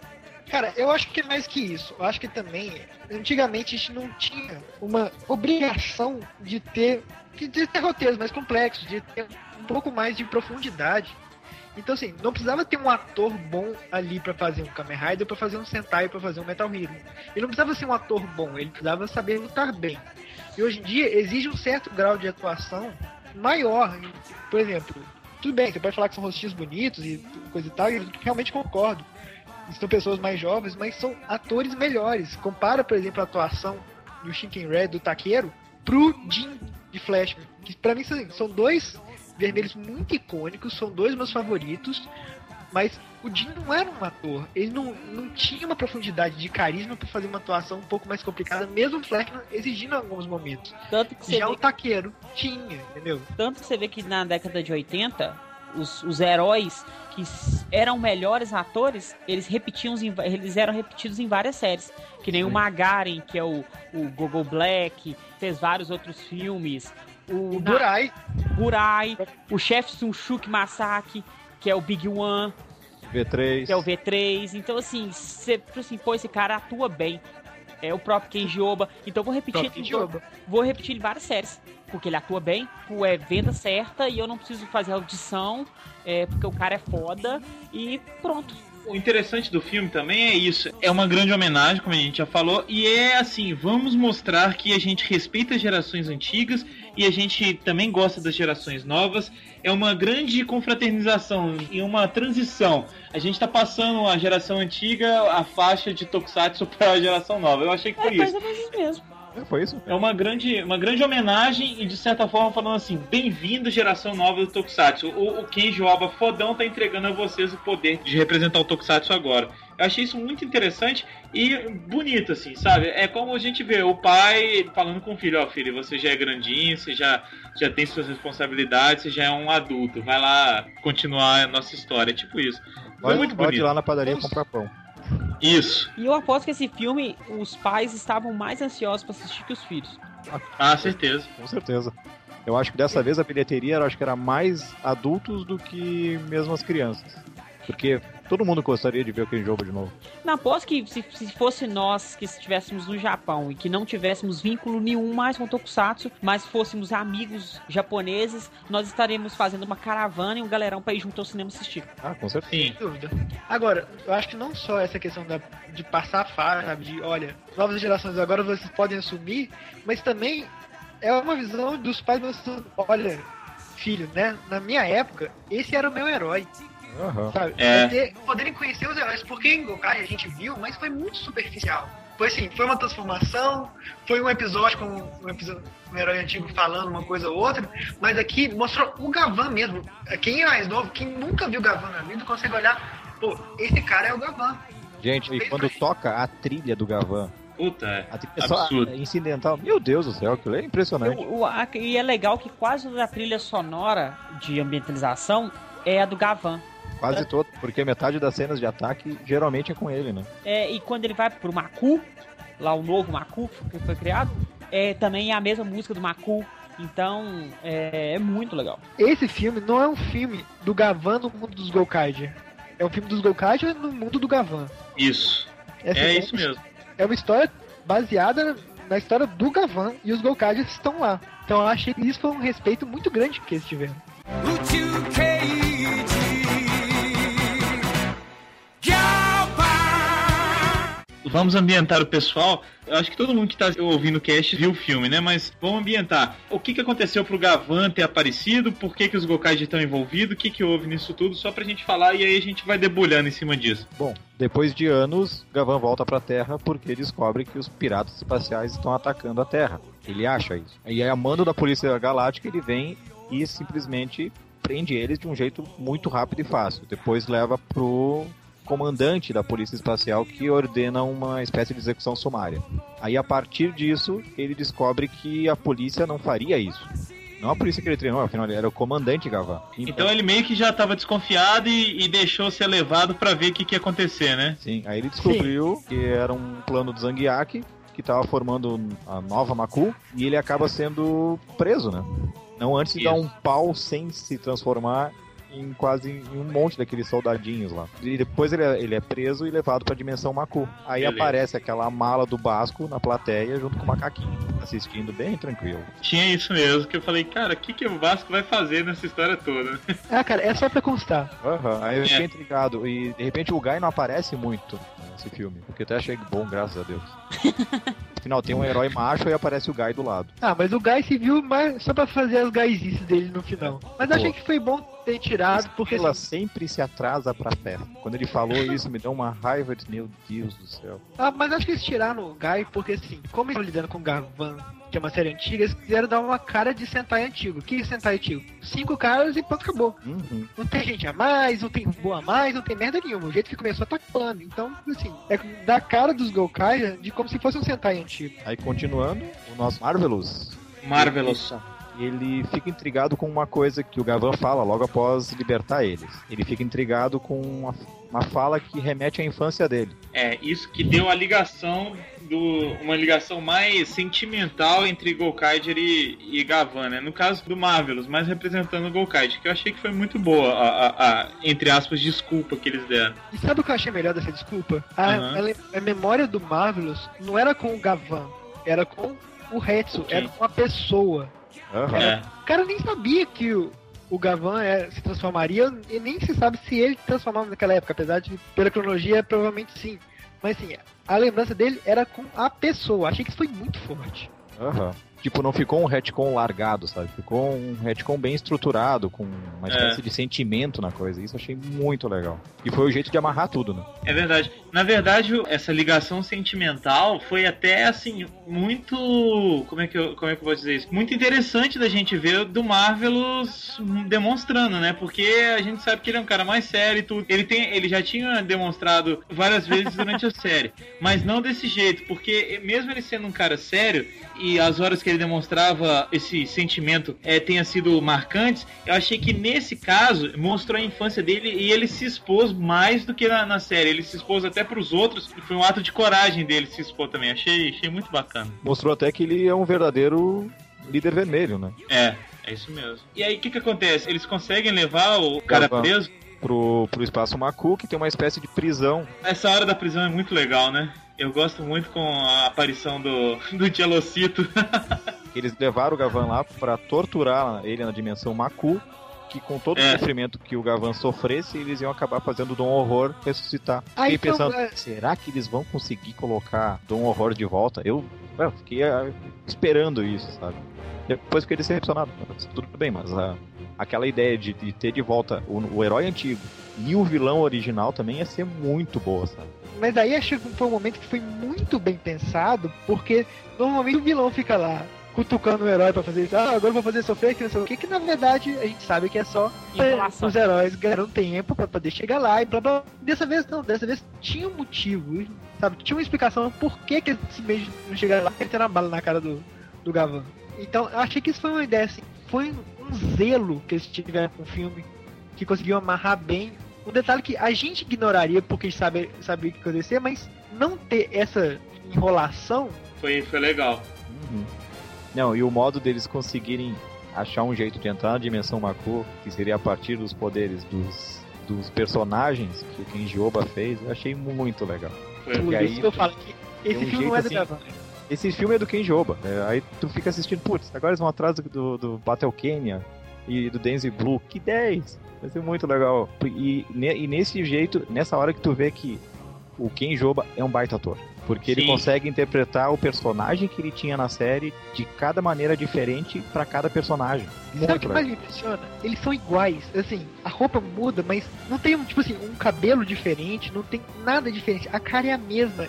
Cara, eu acho que é mais que isso. Eu acho que também, antigamente a gente não tinha uma obrigação de ter, de ter roteiros mais complexos, de ter um pouco mais de profundidade. Então, assim, não precisava ter um ator bom ali pra fazer um Kamen Rider, pra fazer um Sentai, pra fazer um Metal Hero. Ele não precisava ser um ator bom, ele precisava saber lutar bem. E hoje em dia exige um certo grau de atuação maior. Por exemplo, tudo bem, você pode falar que são rostinhos bonitos e coisa e tal, e eu realmente concordo são pessoas mais jovens, mas são atores melhores. Compara, por exemplo, a atuação do Shinken Red, do Taqueiro, pro Jin de Flashman. Que pra mim são, são dois vermelhos muito icônicos, são dois meus favoritos, mas o Jin não era um ator. Ele não, não tinha uma profundidade de carisma pra fazer uma atuação um pouco mais complicada, mesmo o Flashman exigindo em alguns momentos. Tanto que Já o Taqueiro tinha, entendeu? Tanto que você vê que na década de 80, os, os heróis que eram melhores atores, eles repetiam eles eram repetidos em várias séries. Que nem o Sim. Magaren, que é o, o Gogo Black, fez vários outros filmes. O, Burai, Burai, o chefe Sunshuk Masaki, que é o Big One, V3. que é o V3. Então, assim, você assim, pô, esse cara atua bem. É o próprio Kenji Oba. Então, vou repetir, Joba. vou repetir em várias séries. Porque ele atua bem, é venda certa e eu não preciso fazer audição, é, porque o cara é foda e pronto. O interessante do filme também é isso. É uma grande homenagem, como a gente já falou, e é assim, vamos mostrar que a gente respeita as gerações antigas e a gente também gosta das gerações novas. É uma grande confraternização e uma transição. A gente tá passando a geração antiga, a faixa de Tokusatsu para a geração nova. Eu achei que É foi isso. isso mesmo. É, foi isso. É uma grande, uma grande homenagem e de certa forma falando assim, bem-vindo geração nova do Tokusatsu. O, o Kenji Oba fodão tá entregando a vocês o poder de representar o Tokusatsu agora. Eu achei isso muito interessante e bonito, assim, sabe? É como a gente vê o pai falando com o filho, ó filho, você já é grandinho, você já, já tem suas responsabilidades, você já é um adulto, vai lá continuar a nossa história, é tipo isso. Foi Pode, muito pode ir bonito. lá na padaria Nossa. comprar pão. Isso. E eu aposto que esse filme, os pais estavam mais ansiosos pra assistir que os filhos. Ah, certeza. Com certeza. Eu acho que dessa vez a bilheteria eu acho que era mais adultos do que mesmo as crianças. Porque todo mundo gostaria de ver aquele jogo de novo. Não, aposto que se, se fosse nós que estivéssemos no Japão e que não tivéssemos vínculo nenhum mais com o Tokusatsu, mas fôssemos amigos japoneses, nós estaremos fazendo uma caravana e um galerão pra ir junto ao cinema assistir. Ah, com certeza. Sim. Sem dúvida. Agora, eu acho que não só essa questão da, de passar a sabe, de olha, novas gerações agora vocês podem assumir, mas também é uma visão dos pais pensando, olha, filho, né? Na minha época, esse era o meu herói, Sabe? É. Ter- poderem conhecer os heróis, porque em Gokai a gente viu, mas foi muito superficial. Foi assim, foi uma transformação, foi um episódio com um, episódio, um herói antigo falando uma coisa ou outra, mas aqui mostrou o Gavan mesmo. Quem é mais novo, quem nunca viu Gavan na vida, consegue olhar, pô, esse cara é o Gavan. Gente, e quando toca a trilha do Gavan, Puta, é. A trilha só Absurdo. é incidental. Meu Deus do céu, aquilo é impressionante. O- o- a- e é legal que quase a trilha sonora de ambientalização é a do Gavan. Quase todo, porque metade das cenas de ataque geralmente é com ele, né? É, e quando ele vai pro Macu, lá o novo Macu que foi criado, é também é a mesma música do Macu. Então é, é muito legal. Esse filme não é um filme do Gavan no mundo dos Gokaiger. É um filme dos Gokaiger no mundo do Gavan. Isso. Essa É isso mesmo. É uma história baseada na história do Gavan e os Gokaigers estão lá. Então eu achei que isso foi um respeito muito grande que eles tiveram. Vamos ambientar o pessoal. Eu acho que todo mundo que tá ouvindo o cast viu o filme, né? Mas vamos ambientar. O que, que aconteceu pro Gavan ter aparecido? Por que, que os Gokaiji estão envolvidos? O que, que houve nisso tudo? Só pra gente falar e aí a gente vai debulhando em cima disso. Bom, depois de anos, Gavan volta pra Terra porque descobre que os piratas espaciais estão atacando a Terra. Ele acha isso. E aí, a mando da Polícia Galáctica, ele vem e simplesmente prende eles de um jeito muito rápido e fácil. Depois leva pro comandante da Polícia Espacial que ordena uma espécie de execução sumária. Aí, a partir disso, ele descobre que a polícia não faria isso. Não a polícia que ele treinou, afinal ele era o comandante Gavan. Então ele meio que já tava desconfiado e, e deixou ser levado pra ver o que, que ia acontecer, né? Sim, aí ele descobriu que era um plano do Zangiak que estava formando a nova Maku e ele acaba sendo preso, né? Não antes de Isso. dar um pau sem se transformar em quase em um monte daqueles soldadinhos lá. E depois ele é, ele é preso e levado pra dimensão Maku. Aí Beleza. aparece aquela mala do Basco na plateia junto com o macaquinho, assistindo bem tranquilo. Tinha isso mesmo, que eu falei, cara, o que, que o Vasco vai fazer nessa história toda? Ah, cara, é só pra constar. Aham, Aí eu fiquei É. intrigado. E de repente o Guy não aparece muito nesse filme. Porque eu até achei bom, graças a Deus. Afinal, tem um herói macho e aparece o Guy do lado. Ah, mas o Guy se viu mais só pra fazer as gaizices dele no final. Mas eu achei que foi bom ter tirado, porque Ela assim, sempre se atrasa pra festa. Quando ele falou isso, me deu uma raiva de meu Deus do céu. Ah, mas acho que eles tiraram o Guy porque assim, como eles estão lidando com o Gavan, que é uma série antiga, eles quiseram dar uma cara de Sentai antigo. O que é Sentai antigo? Cinco caras e pronto, acabou. Uhum. Não tem gente a mais, não tem boa a mais, não tem merda nenhuma. O jeito que começou tá plano. Então, assim, é da cara dos Gokai de como se fosse um Sentai antigo. Aí continuando, o nosso Marvelous. Marvelous. Ele fica intrigado com uma coisa que o Gavan fala logo após libertar eles. Ele fica intrigado com uma, uma fala que remete à infância dele. É, isso que deu a ligação do. uma ligação mais sentimental entre Golkaiger e, e Gavan, né? No caso do Marvelous, mas representando o Golkaiger, que eu achei que foi muito boa a, a- a, entre aspas, desculpa que eles deram. E sabe o que eu achei melhor dessa desculpa? A, Aham. a- a memória do Marvelous não era com o Gavan, era com o Hetsu, Ok. era com a pessoa. Aham. É. O cara nem sabia que o, o Gavan é- se transformaria e nem se sabe se ele transformava naquela época, apesar de, pela cronologia, provavelmente sim. Mas assim, a lembrança dele era com a pessoa. Achei que isso foi muito forte. Aham. Tipo, não ficou um retcon largado, sabe? Ficou um retcon bem estruturado, com uma espécie de sentimento na coisa. Isso eu achei muito legal. E foi o jeito de amarrar tudo, né? É verdade. Na verdade, essa ligação sentimental foi até assim muito, como é que eu, como é que eu vou dizer isso? Muito interessante da gente ver do Marvelous demonstrando, né? Porque a gente sabe que ele é um cara mais sério e tudo. Ele tem, ele já tinha demonstrado várias vezes durante a série, mas não desse jeito, porque mesmo ele sendo um cara sério e as horas que ele demonstrava esse sentimento é, tenha sido marcantes, eu achei que nesse caso mostrou a infância dele e ele se expôs mais do que na, na série. Ele se expôs até pros outros e foi um ato de coragem dele se expor também. Achei, achei muito bacana. Mostrou até que ele é um verdadeiro líder vermelho, né? É, é isso mesmo. E aí o que que acontece? Eles conseguem levar o cara preso? Pro, pro espaço Maku, que tem uma espécie de prisão. Essa hora da prisão é muito legal, né? Eu gosto muito com a aparição do, do Gelocito. Eles levaram o Gavan lá pra torturar ele na dimensão Maku. Que com todo É. o sofrimento que o Gavan sofresse, eles iam acabar fazendo o Dom Horror ressuscitar. Ah, Fiquei então, pensando, é- será que eles vão conseguir colocar Dom Horror de volta? Eu, eu fiquei ah, esperando isso, sabe? Depois fiquei decepcionado. Tudo bem, mas ah, aquela ideia de, de ter de volta o, o herói antigo e o vilão original também ia ser muito boa, sabe? Mas aí achei que foi um momento que foi muito bem pensado, porque normalmente o vilão fica lá cutucando o herói pra fazer isso. Ah, agora eu vou fazer sofrer, que não sei o que, que na verdade a gente sabe que é só Enrolação. os heróis ganharam tempo pra poder chegar lá e blá blá. Dessa vez não, dessa vez tinha um motivo. Sabe? Tinha uma explicação por que, que esse beijo não chegaram lá, ele tem uma bala na cara do, do Gavan. Então, eu achei que isso foi uma ideia assim. Foi um zelo que eles tiveram com o filme, que conseguiu amarrar bem. Um detalhe que a gente ignoraria porque a gente sabe, sabia o que acontecer, mas não ter essa enrolação Foi, foi legal. Uhum. Não, e o modo deles conseguirem achar um jeito de entrar na dimensão Maku, que seria a partir dos poderes dos, dos personagens que o Kenji Oba fez, eu achei muito legal. Foi. Por aí, isso que eu falo que esse um filme não é do jeito Gavan. Esse filme é do Kenji Oba, né? aí tu fica assistindo, putz, agora eles vão atrás do, do, do Battle Kenya e do Denzel Blue, que 10! Vai ser muito legal. E, e nesse jeito, nessa hora que tu vê que o Kenji Oba é um baita ator. Porque ele Sim. consegue interpretar o personagem que ele tinha na série de cada maneira diferente pra cada personagem. Sabe o Muito que mais me impressiona? Eles são iguais, assim, a roupa muda, mas não tem, um, tipo assim, um cabelo diferente, não tem nada diferente. A cara é a mesma.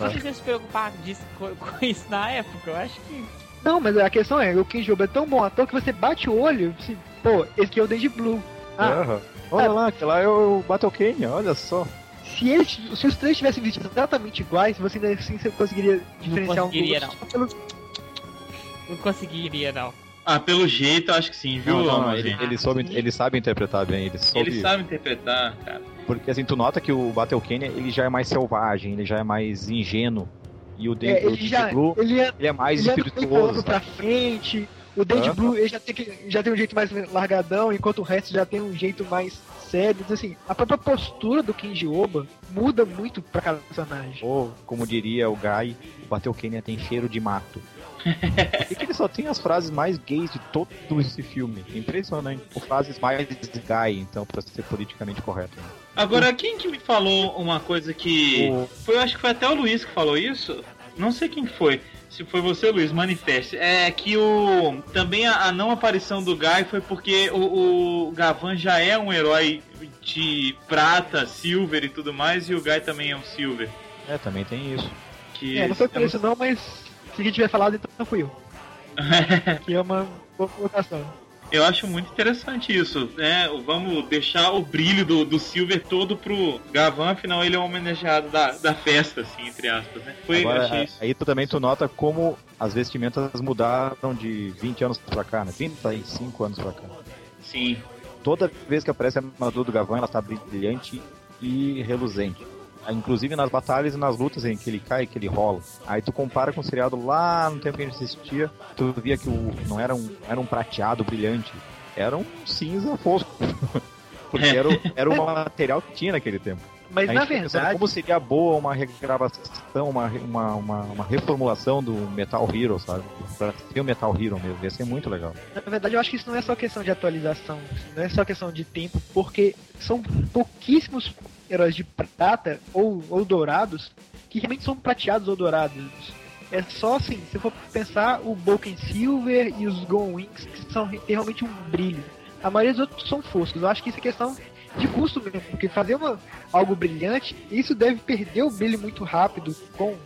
Mas você se preocupar disso, com, com isso na época? Eu acho que. Não, mas a questão é, o Kenji Oba é tão bom ator que você bate o olho, assim, pô, esse aqui é o Dandy Blue. Ah. Olha lá, que lá é o Battle Kenya, olha só. se eles, se os três tivessem vestidos exatamente iguais, você ainda assim você conseguiria diferenciar conseguiria, um pelo Não conseguiria, não. Ah, pelo jeito, eu acho que sim, viu, Não, não, ele, ele, soube, ele sabe interpretar bem, ele soube. Ele sabe interpretar, cara. Porque assim, tu nota que o Battle Kenya ele já é mais selvagem, ele já é mais ingênuo. E o É, ele Deep já, Blue, ele é, ele é mais ele é espirituoso. pra frente, o Dandy Aham. Blue ele já tem, que- já tem um jeito mais largadão, enquanto o resto já tem um jeito mais sério. Então, assim, a própria postura do Kenji Oba muda muito pra cada personagem. Ou, como diria o Guy, o Battle Kenya tem cheiro de mato. e que ele só tem as frases mais gays de todo esse filme. Impressionante. Ou frases mais Guy, então, pra ser politicamente correto. né? Agora, quem que me falou uma coisa que. O- Foi, eu acho que foi até o Luiz que falou isso. Não sei quem foi. Se foi você, Luiz, manifeste. É que o. Também a, a não aparição do Guy foi porque o, o Gavan já é um herói de prata, silver e tudo mais, e o Guy também é um silver. É, também tem isso. Que É, não foi por isso não, mas se alguém tiver falado, então não fui eu. Que é uma boa colocação. Eu acho muito interessante isso, né? Vamos deixar o brilho do, do Silver todo pro Gavan, afinal ele é um homenageado da, da festa, assim, entre aspas, né? Foi, Agora, aí tu também tu nota como as vestimentas mudaram de 20 anos pra cá, né? 35 anos pra cá. Sim. Toda vez que aparece a armadura do Gavan, ela tá brilhante e reluzente. Inclusive nas batalhas e nas lutas em que ele cai, que ele rola. Aí tu compara com o seriado lá no tempo que a gente assistia, tu via que o, não era um, era um prateado brilhante, era um cinza fosco. Porque era, o- era o material que tinha naquele tempo. Mas na verdade, como seria boa uma regravação, uma, uma, uma, uma reformulação do Metal Hero, sabe? Pra ser o Metal Hero mesmo, ia ser muito legal. na verdade eu acho que isso não é só questão de atualização, não é só questão de tempo, porque são pouquíssimos heróis de prata ou, ou dourados que realmente são prateados ou dourados. É só assim, se for pensar o Broken Silver e os Gone Wings, que são tem realmente um brilho. A maioria dos outros são foscos. Eu acho que isso é questão de custo mesmo, porque fazer uma, algo brilhante, isso deve perder o brilho muito rápido com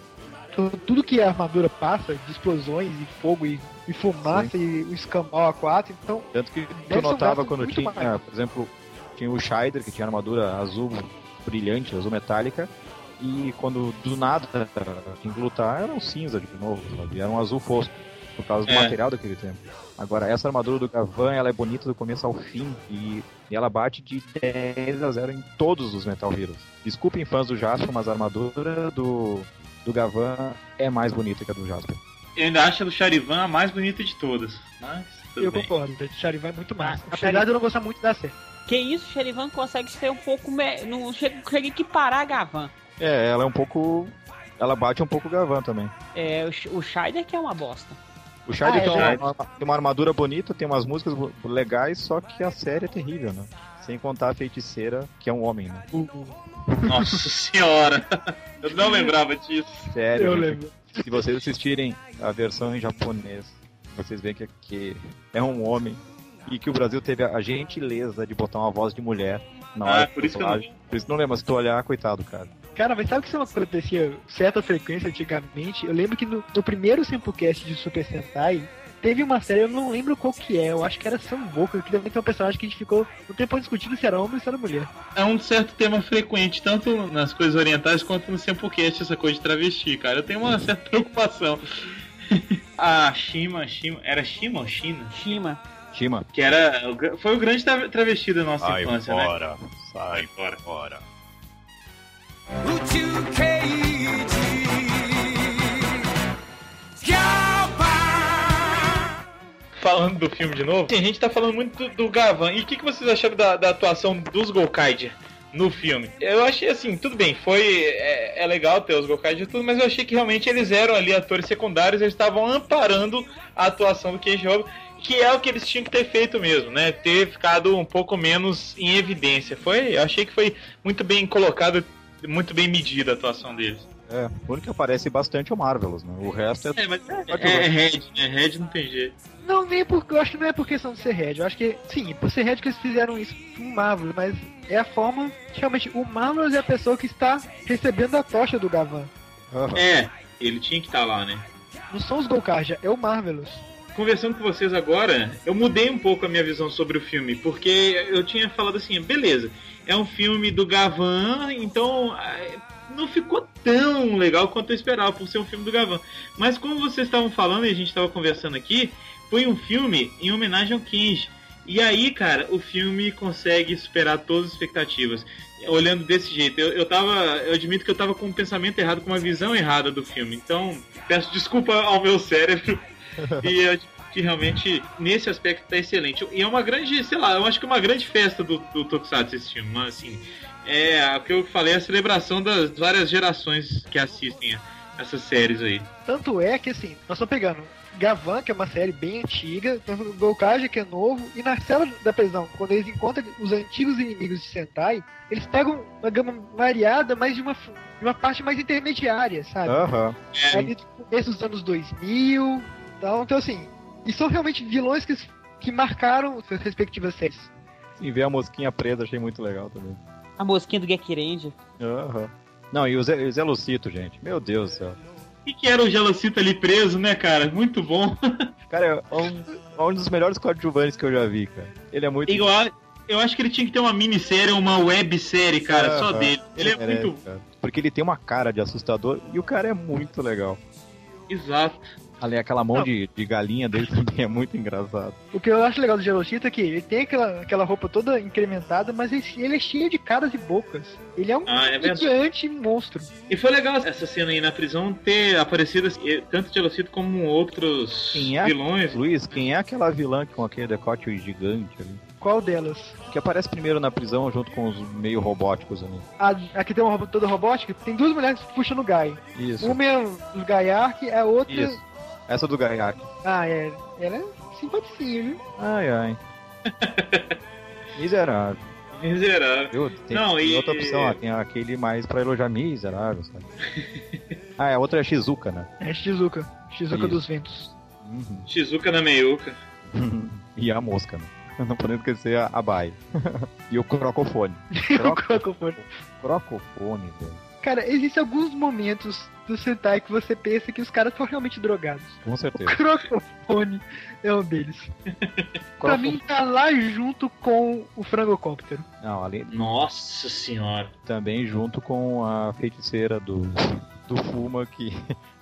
tu- tudo que a armadura passa, de explosões e fogo e, e fumaça e o escambau A4, então Tanto que tu um notava quando tinha, mais. por exemplo, tinha o Shider, que tinha armadura azul brilhante, azul metálica, e quando do nada tinha que lutar, era um cinza de novo, sabe? Era um azul fosco, por causa do É. material daquele tempo. Agora, essa armadura do Gavan, ela é bonita do começo ao fim, e, e ela bate de 10 a 0 em todos os Metal Heroes. Desculpem fãs do Jasper, mas a armadura do, do Gavan é mais bonita que a do Jasper. Eu ainda acho a do Charivan a mais bonita de todas. Mas, tudo eu bem. concordo, o Charivan é muito massa. Apesar de eu não gostar muito da série. Que isso, o Cherivan consegue ser um pouco. Me... Não chega, chega a equiparar a Gavan. É, ela é um pouco. Ela bate um pouco o Gavan também. É, o, o Scheider que é uma bosta. O Shard Ah, é tem, uma, tem uma armadura bonita, tem umas músicas legais, só que a série é terrível, né? Sem contar a feiticeira, que é um homem, né? Nossa senhora. Eu não lembrava disso. Sério. Eu gente. lembro. Se vocês assistirem a versão em japonês, vocês veem que, que é um homem e que o Brasil teve a gentileza de botar uma voz de mulher na Ah, hora por isso que eu não- Por isso que não lembro, se tu olhar, coitado, cara. Cara, mas sabe que isso é uma coisa que acontecia certa frequência antigamente? Eu lembro que no, no primeiro Simplecast de Super Sentai teve uma série, eu não lembro qual que é, eu acho que era Samboca, que também tem um personagem que a gente ficou um tempo discutindo se era homem ou se era mulher. É um certo tema frequente, tanto nas coisas orientais quanto no Sempocast, essa coisa de travesti, cara. Eu tenho uma certa preocupação. A Shima, Shima, era Shima ou China? Shima. Shima. Que era. Foi o grande travesti da nossa sai infância, né? fora, né? Sai fora, sai fora. Falando do filme de novo, a gente tá falando muito do, do Gavan. E o que, que vocês acharam da, da atuação dos Golkaid? no filme. Eu achei assim, tudo bem, foi. É, é legal ter os Gokai e tudo, mas eu achei que realmente eles eram ali atores secundários, eles estavam amparando a atuação do Kenji Roberts que é o que eles tinham que ter feito mesmo, né? Ter ficado um pouco menos em evidência. Foi, eu achei que foi muito bem colocado, muito bem medida a atuação deles. É, o único que aparece bastante é o Marvelous, né? O resto é. É, mas é, é, é Red, né? Red não tem jeito. Não, nem porque eu acho que não é por questão de ser Red. Eu acho que, sim, por ser Red que eles fizeram isso com o Marvel, mas é a forma que realmente o Marvel é a pessoa que está recebendo a tocha do Gavan. Aham. É, ele tinha que estar lá, né? Não são os Golkarja, é o Marvelous. Conversando com vocês agora, eu mudei um pouco a minha visão sobre o filme, porque eu tinha falado assim, beleza, é um filme do Gavan, então eh, não ficou tão legal quanto eu esperava por ser um filme do Gavan. Mas como vocês estavam falando e a gente estava conversando aqui, foi um filme em homenagem ao Kenji. E aí, cara, o filme consegue superar todas as expectativas. Olhando desse jeito, eu, eu tava. Eu admito que eu tava com um pensamento errado, com uma visão errada do filme. Então, peço desculpa ao meu cérebro. e eu acho que realmente, nesse aspecto, tá excelente. E é uma grande, sei lá, eu acho que é uma grande festa do, do Tokusatsu esse filme. Mas, assim, é o que eu falei, a celebração das várias gerações que assistem essas séries aí. Tanto é que, assim, nós estamos pegando Gavan, que é uma série bem antiga, Golkaja, que é novo, e na cela da prisão, quando eles encontram os antigos inimigos de Sentai, eles pegam uma gama variada, mas de uma, de uma parte mais intermediária, sabe? Aham. É, ali do começo dos anos 2000. Então, então assim, e são realmente vilões que, que marcaram suas respectivas séries. E ver a mosquinha presa achei muito legal também. A mosquinha do Gekirendia. Aham. Não, e o Zé, o Zé Lucito, gente. Meu Deus do céu. O que, era o Gelocito ali preso, né, cara? Muito bom. Cara, é um, é um dos melhores coadjuvantes que eu já vi, cara. Ele é muito. Eu, a- eu acho que ele tinha que ter uma minissérie ou uma websérie, cara, só dele. Ele é merece, muito. cara. Porque ele tem uma cara de assustador e o cara é muito legal. Exato. Ali, aquela mão de, de galinha dele também é muito engraçado. O que eu acho legal do Gelochita é que ele tem aquela, aquela roupa toda incrementada, mas ele, ele é cheio de caras e bocas. Ele é um Ah, é verdade. gigante monstro. E foi legal essa cena aí na prisão ter aparecido tanto de Gelocito como outros Quem é? vilões. Luiz, quem é aquela vilã com aquele decote gigante ali? Qual delas? Que aparece primeiro na prisão junto com os meio robóticos ali. A, a que tem uma roupa toda robótica, tem duas mulheres puxando o Gai. Isso. Uma é o Gaiark, a outra. Isso. Essa do Gaiac. Ah, é. Ela é simpatia, viu? Ai, ai. Miserável. Miserável. Viu? Tem, Não, tem e- outra opção, ó, tem aquele mais pra elogiar miserável, sabe? ah, a outra é Shizuka, né? É Shizuka. Shizuka Isso. dos Ventos. Uhum. Shizuka na meiuca. e a mosca, né? Não podemos esquecer a, a Bai. e o crocofone. O Croco- Crocofone. crocofone, velho. Cara, existem alguns momentos do Sentai que você pensa que os caras são realmente drogados. Com O certeza. Crocofone é um deles. Pra mim tá lá junto com o Frangocóptero. Não, ali Nossa senhora. também junto com a feiticeira do, do Fuma, que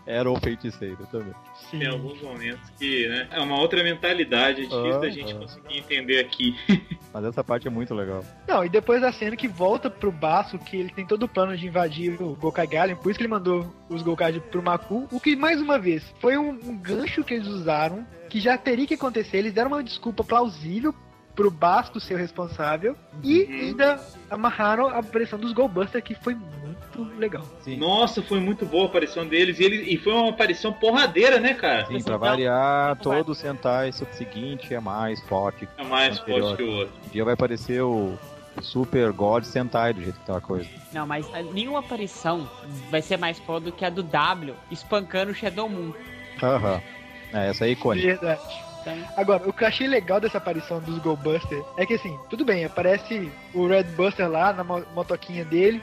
era o feiticeiro também. Tem alguns momentos que, né? É uma outra mentalidade, é difícil da Ah, gente ah. conseguir entender aqui. Mas essa parte é muito legal. Não, e depois da cena que volta pro Baço, que ele tem todo o plano de invadir o Gokai Galen, por isso que ele mandou os Gokai pro Maku, o que, mais uma vez, foi um, um gancho que eles usaram, que já teria que acontecer, eles deram uma desculpa plausível pro Basco ser o responsável, e Uhum. ainda amarraram a pressão dos Goldbuster, que foi muito legal. Sim. Nossa, foi muito boa a aparição deles. E, ele, e foi uma aparição porradeira, né, cara? Sim, pra variar, todo Sentai seguinte é mais forte. É mais Anterior. forte que o outro. Um dia vai aparecer o Super God Sentai, do jeito que tá a coisa. Não, mas nenhuma aparição vai ser mais foda do que a do W espancando o Shadow Moon. Aham. É, essa aí é icônica. Verdade. Então, Agora, o que eu achei legal dessa aparição dos Goldbuster é que assim, tudo bem, aparece o Red Buster lá na mo- motoquinha dele.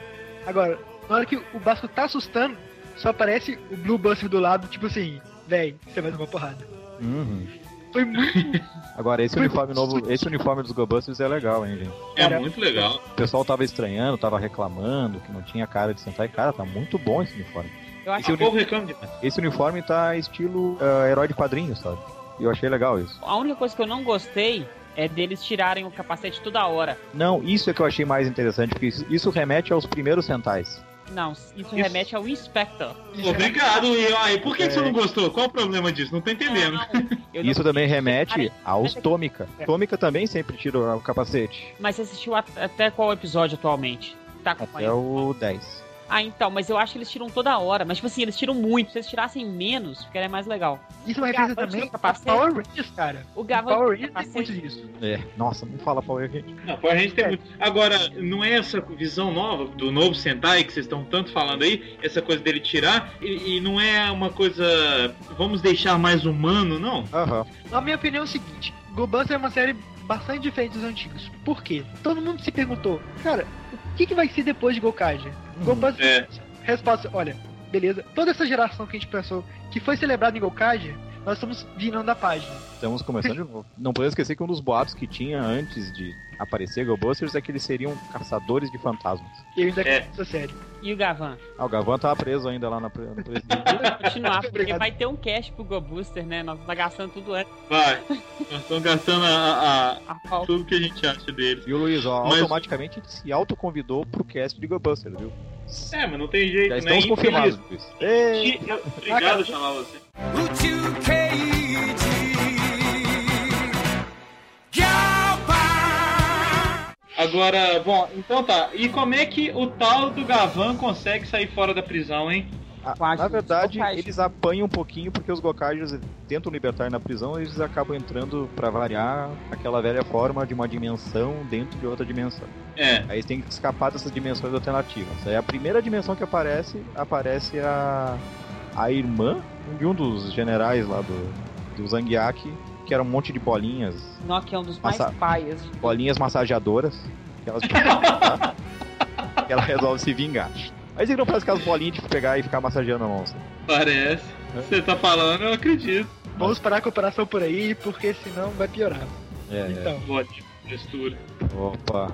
Agora, na hora que o Basco tá assustando, só aparece o Blue Buster do lado, tipo assim, véi, você vai tomar porrada. Uhum. Foi muito. Agora, esse uniforme novo, esse uniforme dos GoBusters é legal, hein, gente? É Cara, muito legal. O pessoal tava estranhando, tava reclamando que não tinha cara de Sentai. Cara, tá muito bom esse uniforme. Eu acho Esse O que povo reclama demais. Esse uniforme tá estilo ah, herói de quadrinhos, sabe? E eu achei legal isso. a única coisa que eu não gostei é deles tirarem o capacete toda hora. Não, isso é que eu achei mais interessante, porque isso, isso remete aos primeiros Sentais. Não, isso remete ao Inspector. Obrigado, e aí, por que, que você não gostou? Qual o problema disso? Não tô entendendo. Não, não- Isso também remete aos Mas- Tômica. Tômica também sempre tira o capacete. Mas você assistiu at- até qual episódio atualmente? Tá Até o 10. Ah, então, mas eu acho que eles tiram toda hora. Mas, tipo assim, eles tiram muito. Se eles tirassem menos, ficaria mais legal. Isso é uma referência Gavan também? Power Rangers, cara. O O Gavan Power Rangers tem muito disso. É, nossa, não fala Power Ranger. Não, a gente tem muito. Agora, não é essa visão nova do novo Sentai que vocês estão tanto falando aí, essa coisa dele tirar, e, e não é uma coisa. Vamos deixar mais humano, não? Aham. Na minha opinião é o seguinte: GoBuster é uma série bastante diferente dos antigos. Por quê? Todo mundo se perguntou, cara, que, que vai ser depois de Gokaiger? GoBuster. É. Resposta: olha, beleza. Toda essa geração que a gente pensou que foi celebrada em Gokaiger, nós estamos virando a página. Estamos começando de novo. Não podemos esquecer que um dos boatos que tinha antes de aparecer GoBusters é que eles seriam caçadores de fantasmas. E eu ainda É. essa série. E o Gavan? Ah, o Gavan tava preso ainda lá na pre- no presídio. Vamos continuar, porque Obrigado. vai ter um cast pro Go Booster, né? Nós tá gastando tudo antes. Vai. Nós estamos gastando a, a- A tudo que a gente acha deles. E o Luiz, ó, Mas- automaticamente se autoconvidou pro cast de GoBusters, viu? É, mas não tem jeito, Já né? estamos confirmados, Luiz. Ei! Infeliz- Obrigado por chamar você. Agora, bom, então tá. E como é que o tal do Gavan consegue sair fora da prisão, hein? Ah, a, na verdade, eles apanham um pouquinho porque os Gokaios tentam libertar na prisão e eles acabam entrando, para variar, aquela velha forma de uma dimensão dentro de outra dimensão. É. Aí tem que escapar dessas dimensões alternativas. Aí a primeira dimensão que aparece, aparece a, a irmã de um dos generais lá do, do Zangiak, que era um monte de bolinhas, Nock é um dos mais paias. bolinhas massageadoras, que, elas, que ela resolve se vingar. Aí você não faz aquelas bolinhas de pegar e ficar massageando a mão. assim. Parece. Você tá falando, eu acredito. Vamos parar com a operação por aí, porque senão vai piorar. É, é. Então, Ótimo. Gestura. Opa.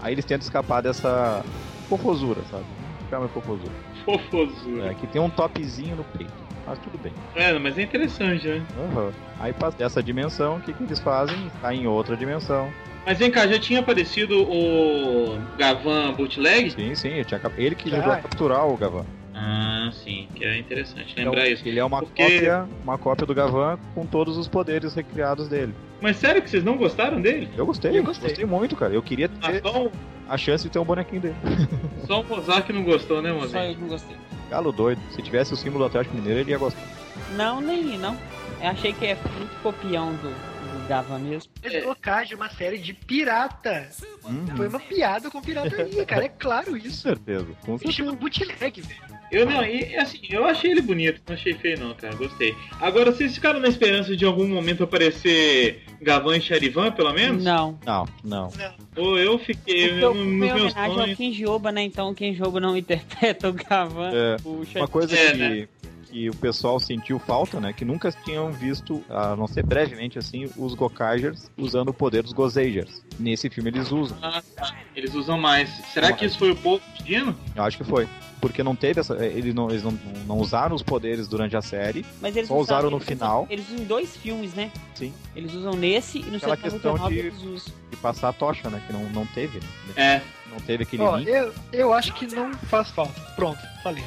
Aí eles tentam escapar dessa fofosura, sabe? Chama fofosura. Fofosura. É, que tem um topzinho no peito. Mas tudo bem. É, mas é interessante, né? Aham. Aí passa dessa dimensão, o que, que eles fazem? Tá em outra dimensão. Mas vem cá, já tinha aparecido o Gavan Bootleg? Sim, sim, ele, tinha ele que ajudou a capturar o Gavan. Ah, sim, que é interessante Então, lembrar isso. Ele é uma Porque- cópia, uma cópia do Gavan com todos os poderes recriados dele. Mas sério que vocês não gostaram dele? Eu gostei, Eu gostei. muito, cara. Eu queria Ah, ter só, um- a chance de ter um bonequinho dele. só o Mozart que não gostou, né, Só Mozart? eu que não gostei. Galo doido. Se tivesse o símbolo do Atlético Mineiro, ele ia gostar. Não, nem não. Eu achei que é muito copião do, do Gavan mesmo. É. Gokaiger é uma série de pirata. Uhum. Foi uma piada com pirataria, cara. É claro Com isso. certeza. Com Ele chama certeza. bootleg, velho. Eu não, e assim, eu achei ele bonito, não achei feio não, cara, gostei. Agora, vocês ficaram na esperança de em algum momento aparecer Gavan e Charivan, pelo menos? Não. Não, não. Ou eu fiquei Porque eu fui em meus homenagem ao sonhos. Kenjoba, né? Então o Kenjoba não interpreta o Gavan. É, Puxa, Uma coisa É, que, né? que o pessoal sentiu falta, né? Que nunca tinham visto, a não ser brevemente assim, os Gokaigers usando o poder dos Gozagers. Nesse filme eles usam. Ah, tá. Eles usam mais. Será que isso foi o povo pedindo? Eu acho que foi. Porque não teve essa. Eles não, eles não, não usaram os poderes durante a série. Mas eles Só usaram no eles final. Usam, eles usam em dois filmes, né? Sim. Eles usam nesse e no Aquela 79 questão de- eles usam. E passar a tocha, né? Que não, não teve. né? É. Não teve aquele Ó, link. eu, eu acho que não faz falta. Pronto, falei.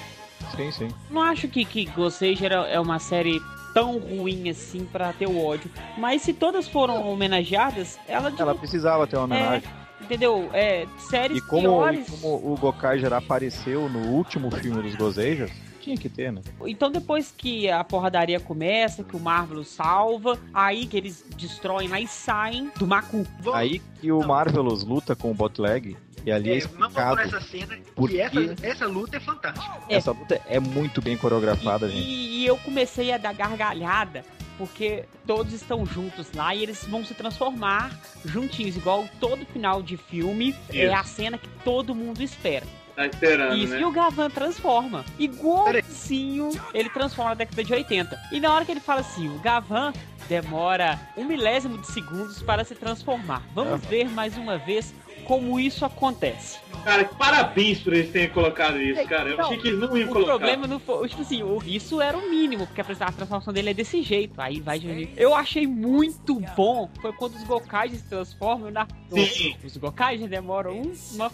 Sim, sim. Não acho que, que Ghost é uma série tão ruim assim pra ter o ódio. Mas se todas foram homenageadas, ela, tipo, Ela precisava ter uma homenagem. Entendeu? É, séries E como, piores. e como o Gokaiger apareceu no último filme dos Gozagers, tinha que ter, né? Então depois que a porradaria começa, que o Marvel salva, aí que eles destroem lá e saem do Macu. Aí que o Marvelous luta com o Botleg, e ali é, é, vamos por essa cena. por E essa, essa luta é fantástica. Essa luta é muito bem coreografada, E, gente. e eu comecei a dar gargalhada, porque todos estão juntos lá e eles vão se transformar juntinhos, igual todo final de filme é Isso. a cena que todo mundo espera. Tá esperando, Isso, né? e o Gavan transforma. Igualzinho ele transforma na década de 80. E na hora que ele fala assim, o Gavan demora um milésimo de segundos para se transformar. Vamos ver mais uma vez como isso acontece. Cara, parabéns por eles terem colocado isso, cara. Eu Não, achei que eles não iam O colocar. problema não foi. Tipo assim, o- isso era o mínimo, porque a transformação dele é desse jeito. Aí vai diminuir. Eu achei muito bom. Foi quando os Gokais se transformam na. Sim. Os Gokais demoram um. Uma...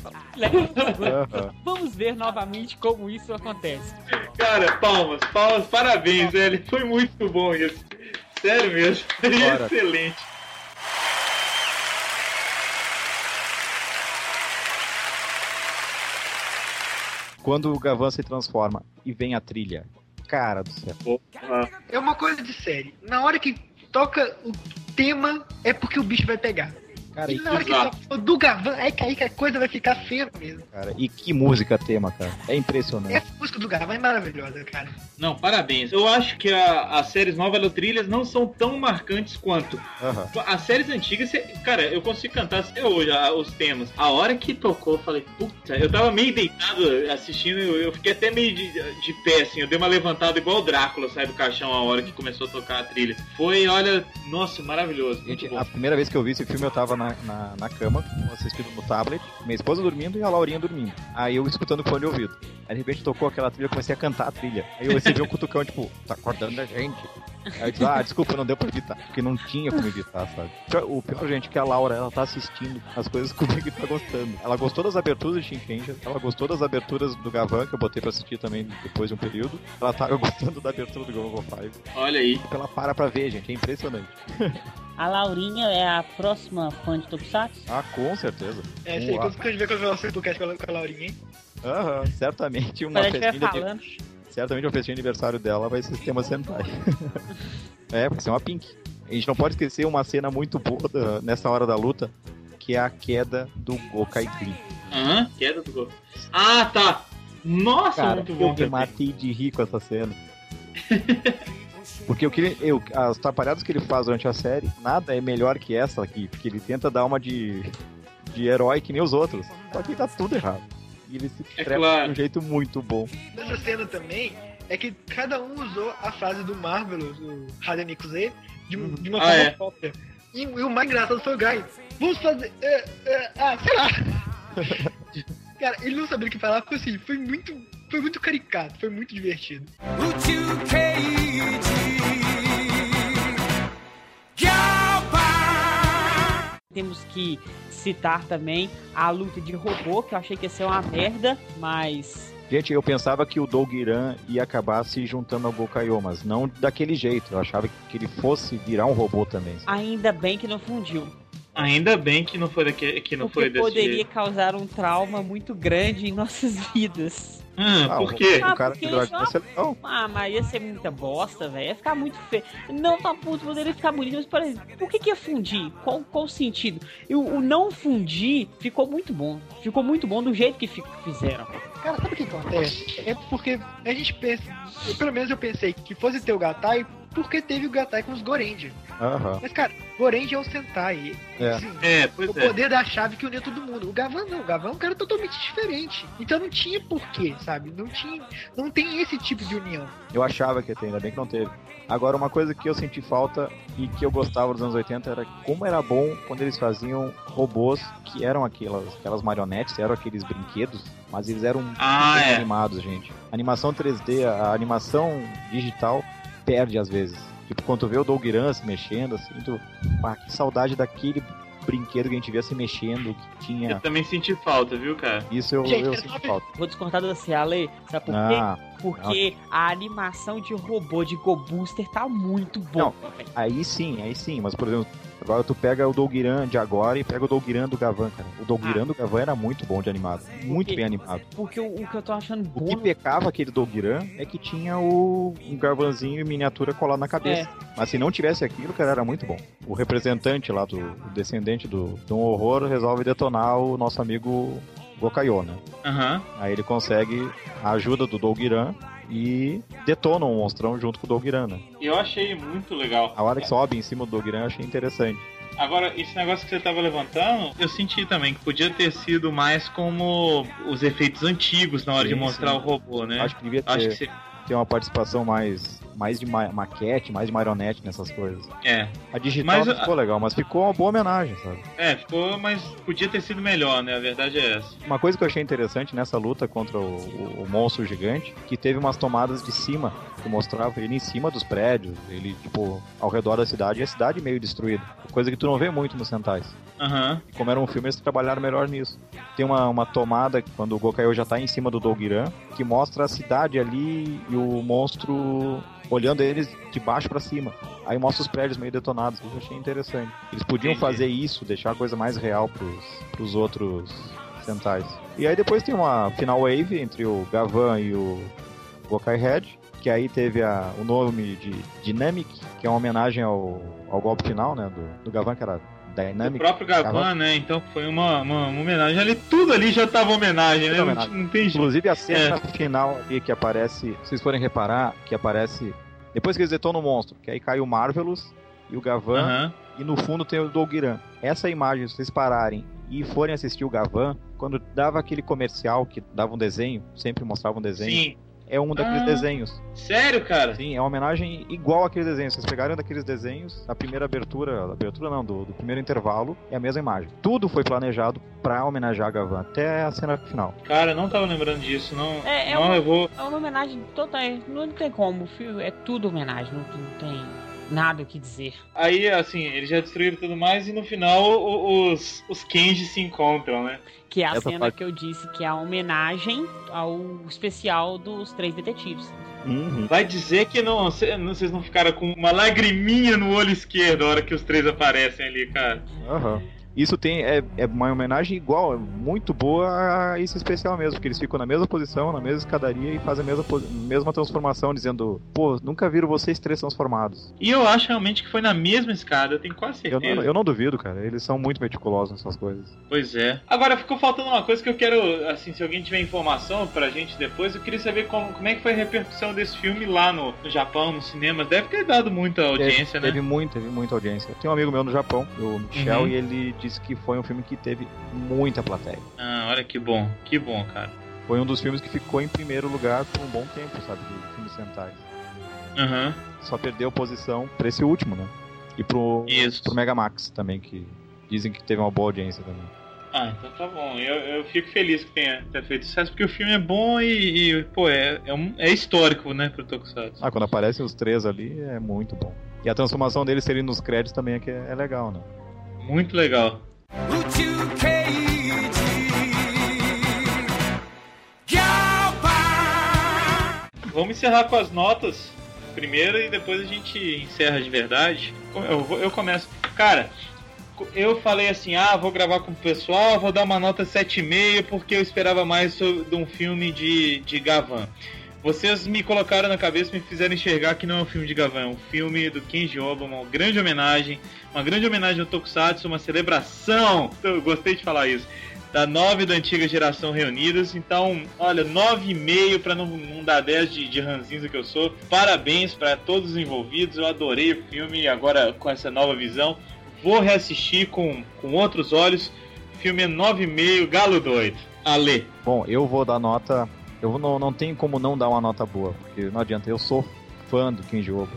Vamos ver novamente como isso acontece. Cara, palmas, palmas, parabéns, velho. Foi muito bom isso. Sério mesmo. Excelente. Quando o Gavan se transforma e vem a trilha. Cara do céu. É uma coisa de série. Na hora que toca o tema, é porque o bicho vai pegar. Cara, E e, na hora que Exato. toca o do Gavan, é que aí que a coisa vai ficar feia mesmo. cara, e que música tema, cara. É impressionante. Essa música do Gavan é maravilhosa, cara. Não, parabéns. Eu acho que a- as séries novas trilhas não são tão marcantes quanto. Aham. As séries antigas, cara, eu consigo cantar até hoje a- os temas. A hora que tocou, eu falei, puta, eu tava meio deitado assistindo, eu, eu fiquei até meio de, de pé, assim, eu dei uma levantada igual o Drácula sai do caixão a hora que começou a tocar a trilha. Foi, olha, nossa, maravilhoso. Gente, a primeira vez que eu vi esse filme eu tava na, na, na cama, assistindo no tablet, minha esposa dormindo e a Laurinha dormindo. Aí eu escutando fone de ouvido. Aí de repente tocou aquela trilha, eu comecei a cantar a trilha. Aí eu recebi um cutucão, tipo, tá acordando a gente. Aí eu disse, ah, desculpa, não deu pra evitar. Porque não tinha como evitar, sabe? O pior, gente, é que a Laura, ela tá assistindo as coisas comigo e tá gostando. Ela gostou das aberturas de Shinkenja, ela gostou das aberturas do Gavan, que eu botei pra assistir também depois de um período. Ela tava gostando da abertura do Google Five. Olha aí. Ela para pra ver, gente, é impressionante. A Laurinha é a próxima fã de Tokusatsu? Ah, com certeza. É, sei, quando a gente vê quando você do cast com a, com Laurinha, hein? Aham, certamente uma festinha de, certamente uma festinha de aniversário dela vai ser tema Sentai. é, vai ser uma Pink. A gente não pode esquecer uma cena muito boa da- nessa hora da luta, que é a queda do Gokai Green. Aham, queda do gol. Ah, tá. Nossa, Cara, muito eu bom me também. matei de rir com essa cena. Porque o que ele, eu, as atrapalhadas que ele faz durante a série, nada é melhor que essa aqui, porque ele tenta dar uma de, de herói que nem os outros. Só que dá tudo errado. E ele se É trepa claro. de um jeito muito bom. Nessa cena também, é que cada um usou a frase do Marvelous, o Radenico Z, de, um- de uma Ah, forma é. própria. E, e o mais engraçado foi o Guy. Vamos fazer. é, é, ah, sei lá. Cara, ele não sabia o que falar, foi assim, foi muito. Foi muito caricato, foi muito divertido. Temos que citar também a luta de robô, que eu achei que ia ser uma merda, mas. Gente, eu pensava que o Dougiran ia acabar se juntando ao Gokaio, mas não daquele jeito. Eu achava que ele fosse virar um robô também. Ainda bem que não fundiu. Ainda bem que não foi, daqui, que não porque foi desse poderia jeito. causar um trauma muito grande em nossas vidas. Ah, Ah, por quê? Ah, O cara ser legal. Ah, mas ia ser muita bosta, velho. Ia ficar muito feio. Não tá puto, poderia ficar bonito, mas por exemplo, por que, que ia fundir? Qual, qual o sentido? E o, o não fundir ficou muito bom. Ficou muito bom do jeito que fi- fizeram. Cara, sabe o que acontece? É porque a gente pensa. eu, pelo menos eu pensei que fosse ter o Gatai porque teve o Gatai com os Gorendia. Aham. Mas, cara, Gorendia é o Sentai. É. Assim, É, pois o é. poder da chave que unia todo mundo. O Gavan não, o Gavan é um cara totalmente diferente. Então não tinha porquê, sabe? Não tinha. Não tem esse tipo de união. Eu achava que ia ter, ainda bem que não teve. Agora, uma coisa que eu senti falta e que eu gostava dos anos 80 era como era bom quando eles faziam robôs que eram aquelas, aquelas marionetes, eram aqueles brinquedos, mas eles eram Ah, é. animados, gente. A animação 3D, a animação digital perde às vezes. Tipo, quando tu vê o Dougiran se mexendo, assim, tu. Ah, que saudade daquele brinquedo que a gente via se mexendo, que tinha. Eu também senti falta, viu, cara? Isso eu, Gente, eu sinto nove- falta. Vou discordar da você, Ale. Sabe por quê? Ah, Porque a animação de robô de Go Booster tá muito bom. velho. Aí sim, aí sim, mas por exemplo, agora tu pega o Dougiran de agora e pega o Dougiran do Gavan, cara. O Dougiran do Gavan era muito bom de animado, muito bem animado. Porque o, o que eu tô achando O bom. que pecava aquele Dougiran é que tinha o um Gavanzinho em miniatura colado na cabeça. Mas se não tivesse aquilo, cara, era muito bom. O representante lá do o descendente do, do horror resolve detonar o nosso amigo Gokayo, né? Aham. Aí ele consegue a ajuda do Dougiran e detona o monstrão junto com o Dougiran, né? Eu achei muito legal. A hora que sobe em cima do Dougiran eu achei interessante. Agora, esse negócio que você tava levantando, eu senti também que podia ter sido mais como os efeitos antigos na hora Sim, de mostrar sim. o robô, né? Acho que devia ter, Acho que você... ter uma participação mais, mais de ma maquete, mais de marionete nessas coisas. É, A digital Mas não a- ficou legal, mas ficou uma boa homenagem, sabe? é, ficou, mas podia ter sido melhor, né? A verdade é essa. Uma coisa que eu achei interessante nessa luta contra o, o- o monstro gigante, que teve umas tomadas de cima, que mostrava ele em cima dos prédios, ele, tipo, ao redor da cidade, e a cidade meio destruída. Coisa que tu não vê muito nos Sentais. Aham. E como era um filme, eles trabalharam melhor nisso. Tem uma, uma tomada, quando o Gokaio já tá em cima do Dogiran, que mostra a cidade ali e o monstro olhando eles de baixo pra cima. Aí mostra os prédios meio detonados. Isso eu achei interessante. Eles podiam Entendi. fazer isso, deixar a coisa mais real pros, pros outros Sentais. E aí depois tem uma final wave entre o Gavan e o Gokai Head, que aí teve a, o nome de Dynamic, que é uma homenagem ao, ao golpe final, né, do, do Gavan, que era O próprio Gavan, né? Então foi uma, uma, uma homenagem ali. Tudo ali já tava homenagem, né? Tudo Não, homenagem. não tem. Inclusive a cena final ali que aparece, se vocês forem reparar, que aparece depois que eles detonam o monstro, que aí cai o Marvelous e o Gavan, Aham. e no fundo tem o Dolgiran. Essa imagem, se vocês pararem e forem assistir o Gavan, quando dava aquele comercial que dava um desenho, sempre mostrava um desenho, Sim. É um daqueles Ah. desenhos. Sério, cara? Sim, é uma homenagem igual àquele desenho. Vocês pegaram daqueles desenhos, a primeira abertura, a abertura não, do, do primeiro intervalo, é a mesma imagem. Tudo foi planejado pra homenagear a Gavan, até a cena final. Cara, eu não tava lembrando disso. Não, É, é não uma- eu vou. É uma homenagem total. Não tem como. O filme é tudo homenagem. Não, não tem nada o que dizer. Aí, assim, eles já destruíram tudo mais e no final os, os Kenji se encontram, né? Que é a Essa cena parte- que eu disse que é a homenagem ao especial dos três detetives. Uhum. Vai dizer que não, cê- não- vocês não ficaram com uma lagriminha no olho esquerdo a hora que os três aparecem ali, cara. Aham. Isso tem é, é uma homenagem igual, é muito boa a esse especial mesmo, porque eles ficam na mesma posição, na mesma escadaria e fazem a mesma, mesma transformação, dizendo, pô, nunca viram vocês três transformados. E eu acho realmente que foi na mesma escada, eu tenho quase Eu certeza. não, eu não duvido, cara, eles são muito meticulosos nessas coisas. Pois é. Agora ficou faltando uma coisa que eu quero, assim, se alguém tiver informação pra gente depois, eu queria saber como, como é que foi a repercussão desse filme lá no, no Japão, nos cinemas. Deve ter dado muita audiência, teve, né? Teve muito, teve muita audiência. Tem um amigo meu no Japão, o Michel, Uhum. e ele disse que foi um filme que teve muita plateia. Ah, olha que bom, que bom, cara. Foi um dos filmes que ficou em primeiro lugar por um bom tempo, sabe, de filmes Sentai. Aham, Só perdeu posição pra esse último, né? E pro, isso. pro Megamax também, que dizem que teve uma boa audiência também. Ah, então tá bom. Eu, eu fico feliz que tenha, tenha feito sucesso, porque o filme é bom e, e, pô, é, é, um- é histórico, né, pro Tokusatsu. Ah, quando aparecem os três ali, é muito bom. E a transformação deles serem nos créditos também é, que é, é legal, né? Muito legal. Vamos encerrar com as notas primeiro e depois a gente encerra de verdade. Eu, vou- eu começo. Cara, eu falei assim: ah, vou gravar com o pessoal, vou dar uma nota 7,5 porque eu esperava mais sobre, de um filme de, de Gavan. Vocês me colocaram na cabeça, me fizeram enxergar que não é um filme de Gavan, é um filme do Kenji Oba, uma grande homenagem, uma grande homenagem ao Tokusatsu, uma celebração. Eu gostei de falar isso da nova e da antiga geração reunidas. Então, olha, 9,5 para não, não dar 10 de, de ranzinza que eu sou. Parabéns para todos os envolvidos. Eu adorei o filme agora com essa nova visão. Vou reassistir com, com outros olhos. O filme é 9,5, Galo Doido. Ale. Bom, eu vou dar nota. Eu não, não tenho como não dar uma nota boa, porque não adianta, eu sou fã do Kenji Oba.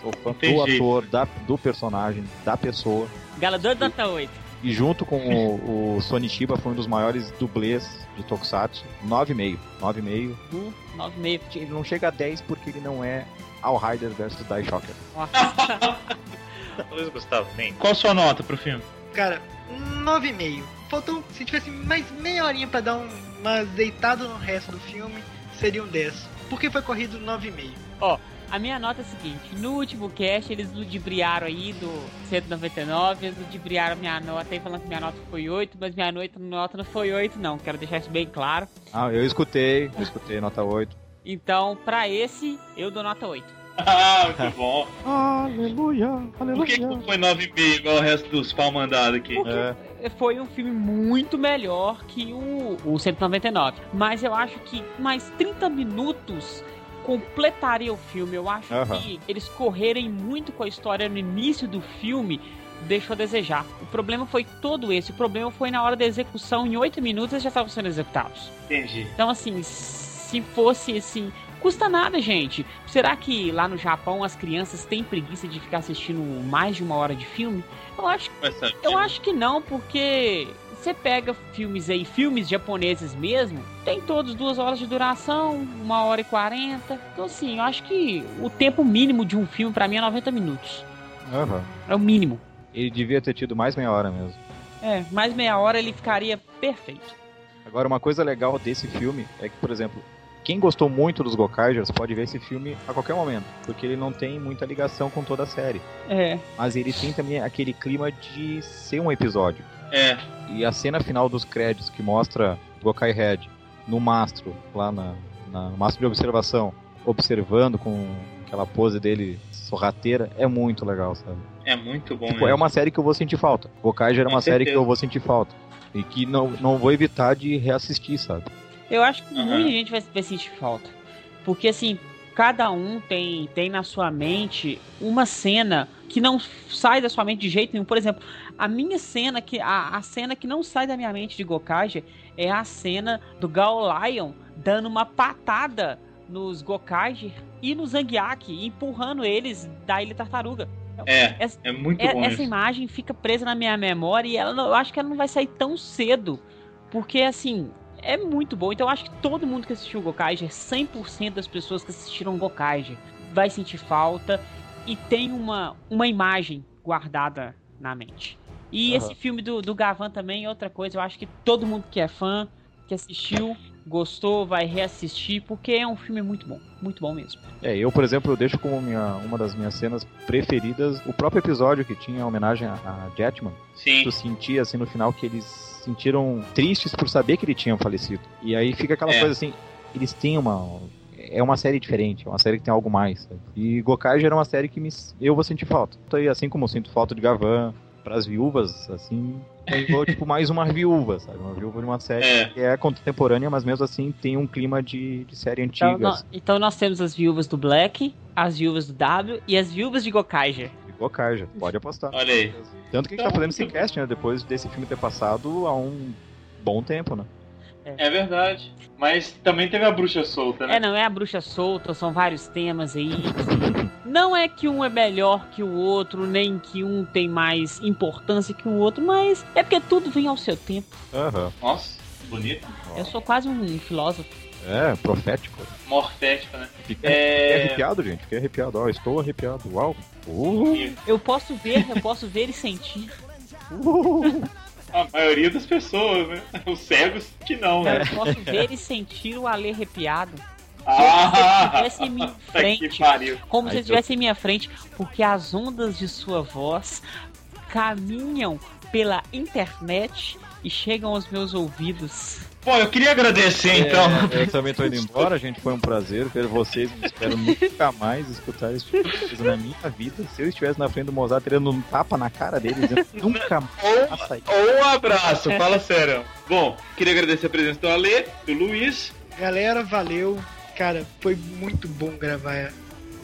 Sou fã do ator, da, do personagem, da pessoa. Galador Dota 8. E junto com o, o Sonishiba foi um dos maiores dublês de Tokusatsu. 9,5. 9,5. Um, 9,5. Ele não chega a 10 porque ele não é All Rider versus Die Shocker. Nossa. Luiz Gustavo, vem. Qual a sua nota pro filme? Cara, um 9,5. Faltou, se tivesse mais meia horinha pra dar um, uma azeitada no resto do filme, seria um 10. Porque foi corrido 9,5. A minha nota é a seguinte: no último cast eles ludibriaram aí do 199, eles ludibriaram minha nota aí falando que minha nota foi 8, mas minha nota, nota não foi 8, não. Quero deixar isso bem claro. Ah, eu escutei, eu escutei, nota 8. Então, pra esse, eu dou nota 8. Ah, muito bom. Aleluia, Por que, que não foi 9,5 igual o resto dos pau mandados aqui? É, Foi um filme muito melhor que o, o 199. Mas eu acho que mais 30 minutos completaria o filme. Eu acho que eles correrem muito com a história no início do filme deixou a desejar. O problema foi todo esse. O problema foi na hora da execução, em oito minutos eles já estavam sendo executados. Entendi. Então, assim, se fosse assim. Custa nada, gente. Será que lá no Japão as crianças têm preguiça de ficar assistindo mais de uma hora de filme? Eu acho, eu acho que não, porque você pega filmes aí, filmes japoneses mesmo, tem todos duas horas de duração, uma hora e quarenta. Então, assim, eu acho que o tempo mínimo de um filme para mim é 90 minutos. Aham. É o mínimo. Ele devia ter tido mais meia hora mesmo. É, mais meia hora ele ficaria perfeito. Agora, uma coisa legal desse filme é que, por exemplo, quem gostou muito dos Gokaijers pode ver esse filme a qualquer momento, porque ele não tem muita ligação com toda a série. É. Mas ele tem também aquele clima de ser um episódio. É. E a cena final dos créditos que mostra Gokai Head no mastro, lá na, na no mastro de observação, observando com aquela pose dele sorrateira, é muito legal, sabe? É muito bom. Tipo, mesmo. é uma série que eu vou sentir falta. Gokaiger é Com uma série que certeza. eu vou sentir falta. E que não, não vou evitar de reassistir, sabe? Eu acho que Aham. muita gente vai, vai sentir falta. Porque assim, cada um tem, tem na sua mente uma cena que não sai da sua mente de jeito nenhum. Por exemplo, a minha cena, que a, a cena que não sai da minha mente de Gokaiger é a cena do Gal Lion dando uma patada nos Gokaiger e no Zangiak, empurrando eles da Ilha Tartaruga. É, Essa- é muito É- bom. essa mesmo. imagem fica presa na minha memória e ela eu acho que ela não vai sair tão cedo. Porque, assim, é muito bom. Então eu acho que todo mundo que assistiu Gokaiger, 100% das pessoas que assistiram Gokaiger, vai sentir falta e tem uma, uma imagem guardada na mente. E Aham. esse filme do, do Gavan também é outra coisa. Eu acho que todo mundo que é fã, que assistiu, gostou, vai reassistir, porque é um filme muito bom. Muito bom mesmo. É, eu, por exemplo, eu deixo como minha, uma das minhas cenas preferidas o próprio episódio que tinha homenagem a, a Jetman. Sim. Tu sentia, assim, no final que eles se sentiram tristes por saber que ele tinha falecido. E aí fica aquela É. coisa assim, eles têm uma... É uma série diferente, é uma série que tem algo mais. sabe? E Gokaiger é uma série que me, eu vou sentir falta. E assim como eu sinto falta de Gavan, pras viúvas, assim, eu vou, tipo, mais uma viúva, sabe? Uma viúva de uma série É. que é contemporânea, mas mesmo assim tem um clima de, de série antiga. Então, nó- assim, então nós temos as viúvas do Black, as viúvas do W e as viúvas de Gokaiger. De Gokaiger, pode apostar. Olha aí. Tanto que a gente tá fazendo esse cast, né? Depois desse filme ter passado há um bom tempo, né? É verdade. Mas também teve a bruxa solta, né? É, não é a bruxa solta, são vários temas aí. Não é que um é melhor que o outro, nem que um tem mais importância que o outro, mas é porque tudo vem ao seu tempo. Aham. Nossa, bonito. Eu sou quase um filósofo. É, profético. Morfético, né? Fiquei É. fiquei arrepiado, gente. Fiquei arrepiado. Ó, estou arrepiado. Uau. Uh, Eu posso ver, eu posso ver e sentir. uh. a maioria das pessoas, né? Os cegos que não, né? Eu posso ver e sentir o Ale arrepiado. Ah! estivesse em minha frente. Como se Ai, estivesse em minha frente, porque as ondas de sua voz caminham pela internet e chegam aos meus ouvidos. Pô, eu queria agradecer então. É, eu também tô indo embora, gente. Foi um prazer ver vocês. Espero nunca mais escutar esse tipo de coisa na minha vida. Se eu estivesse na frente do Mozart, teria um tapa na cara dele, dizendo nunca mais isso. Ou um abraço, fala sério. Bom, queria agradecer a presença do Ale, do Luiz. Galera, valeu. Cara, foi muito bom gravar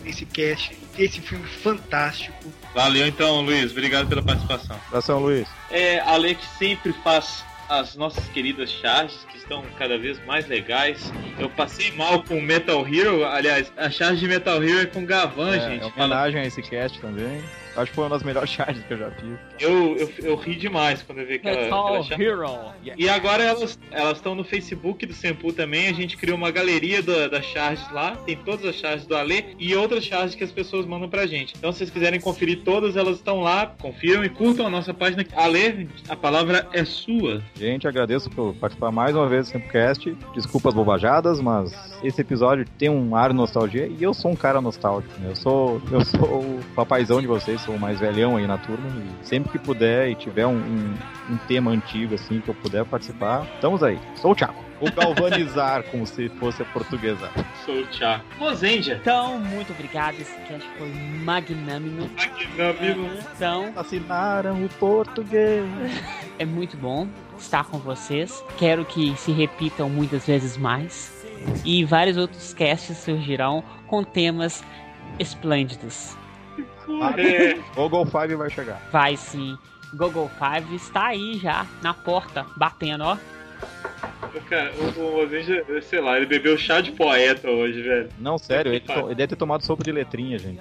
esse cast. Esse filme fantástico. Valeu então, Luiz. Obrigado pela participação. Abração, Luiz. É, Ale que sempre faz as nossas queridas charges, que estão cada vez mais legais. Eu passei mal com Metal Hero, aliás, a charge de Metal Hero é com Gavan, É, gente. é Fala- homenagem a esse cast também. Acho que foi uma das melhores charges que eu já fiz. Eu, eu, eu ri demais quando eu vi aquela, aquela charge. Hero. E agora elas elas estão no Facebook do Sempu também. A gente criou uma galeria da- das charges lá. Tem todas as charges do Ale e outras charges que as pessoas mandam pra gente. Então, se vocês quiserem conferir todas, elas estão lá. Confiram e curtam a nossa página. Ale, a palavra é sua. Gente, agradeço por participar mais uma vez do Sempocast. Desculpa as bobajadas, mas esse episódio tem um ar de nostalgia e eu sou um cara nostálgico. Né? Eu sou eu sou o papaizão de vocês, sou o mais velhão aí na turma. E sempre que puder e tiver um, um, um tema antigo assim que eu puder participar, estamos aí. Sou o Thiago. Vou galvanizar como se fosse a portuguesa. Sou o Thiago. Mozendia. Então, muito obrigado. Esse cast foi magnânimo. Amigo. Então, Assinaram o português. é muito bom estar com vocês. Quero que se repitam muitas vezes mais. E vários outros casts surgirão com temas esplêndidos. Google 5 vai chegar. Vai sim. Google Five está aí já, na porta, batendo, ó. Cara, o, o sei lá, ele bebeu chá de poeta hoje, velho. Não, sério, ele, to- ele deve ter tomado sopa de letrinha, gente.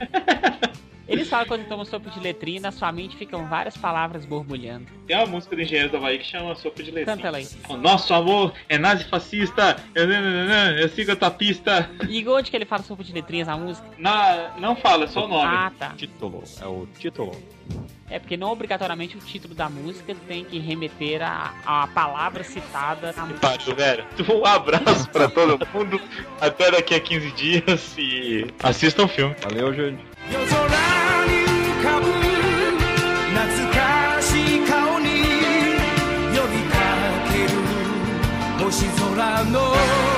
Eles falam que quando tomam sopa de letrinha, na sua mente ficam várias palavras borbulhando. Tem uma música do Engenheiro do Havaí que chama Sopa de Letrinha. Canta ela aí. O nosso amor é nazi-fascista, eu, eu sigo a tua pista. E onde que ele fala sopa de letrinhas na música? Na, não fala, é só o nome. Ah, tá. Título, é o título. É porque não obrigatoriamente o título da música tem que remeter a, a palavra citada na música. Pariu, velho. Um abraço pra todo mundo. Até daqui a 15 dias e assistam o filme. Valeu, 空星空の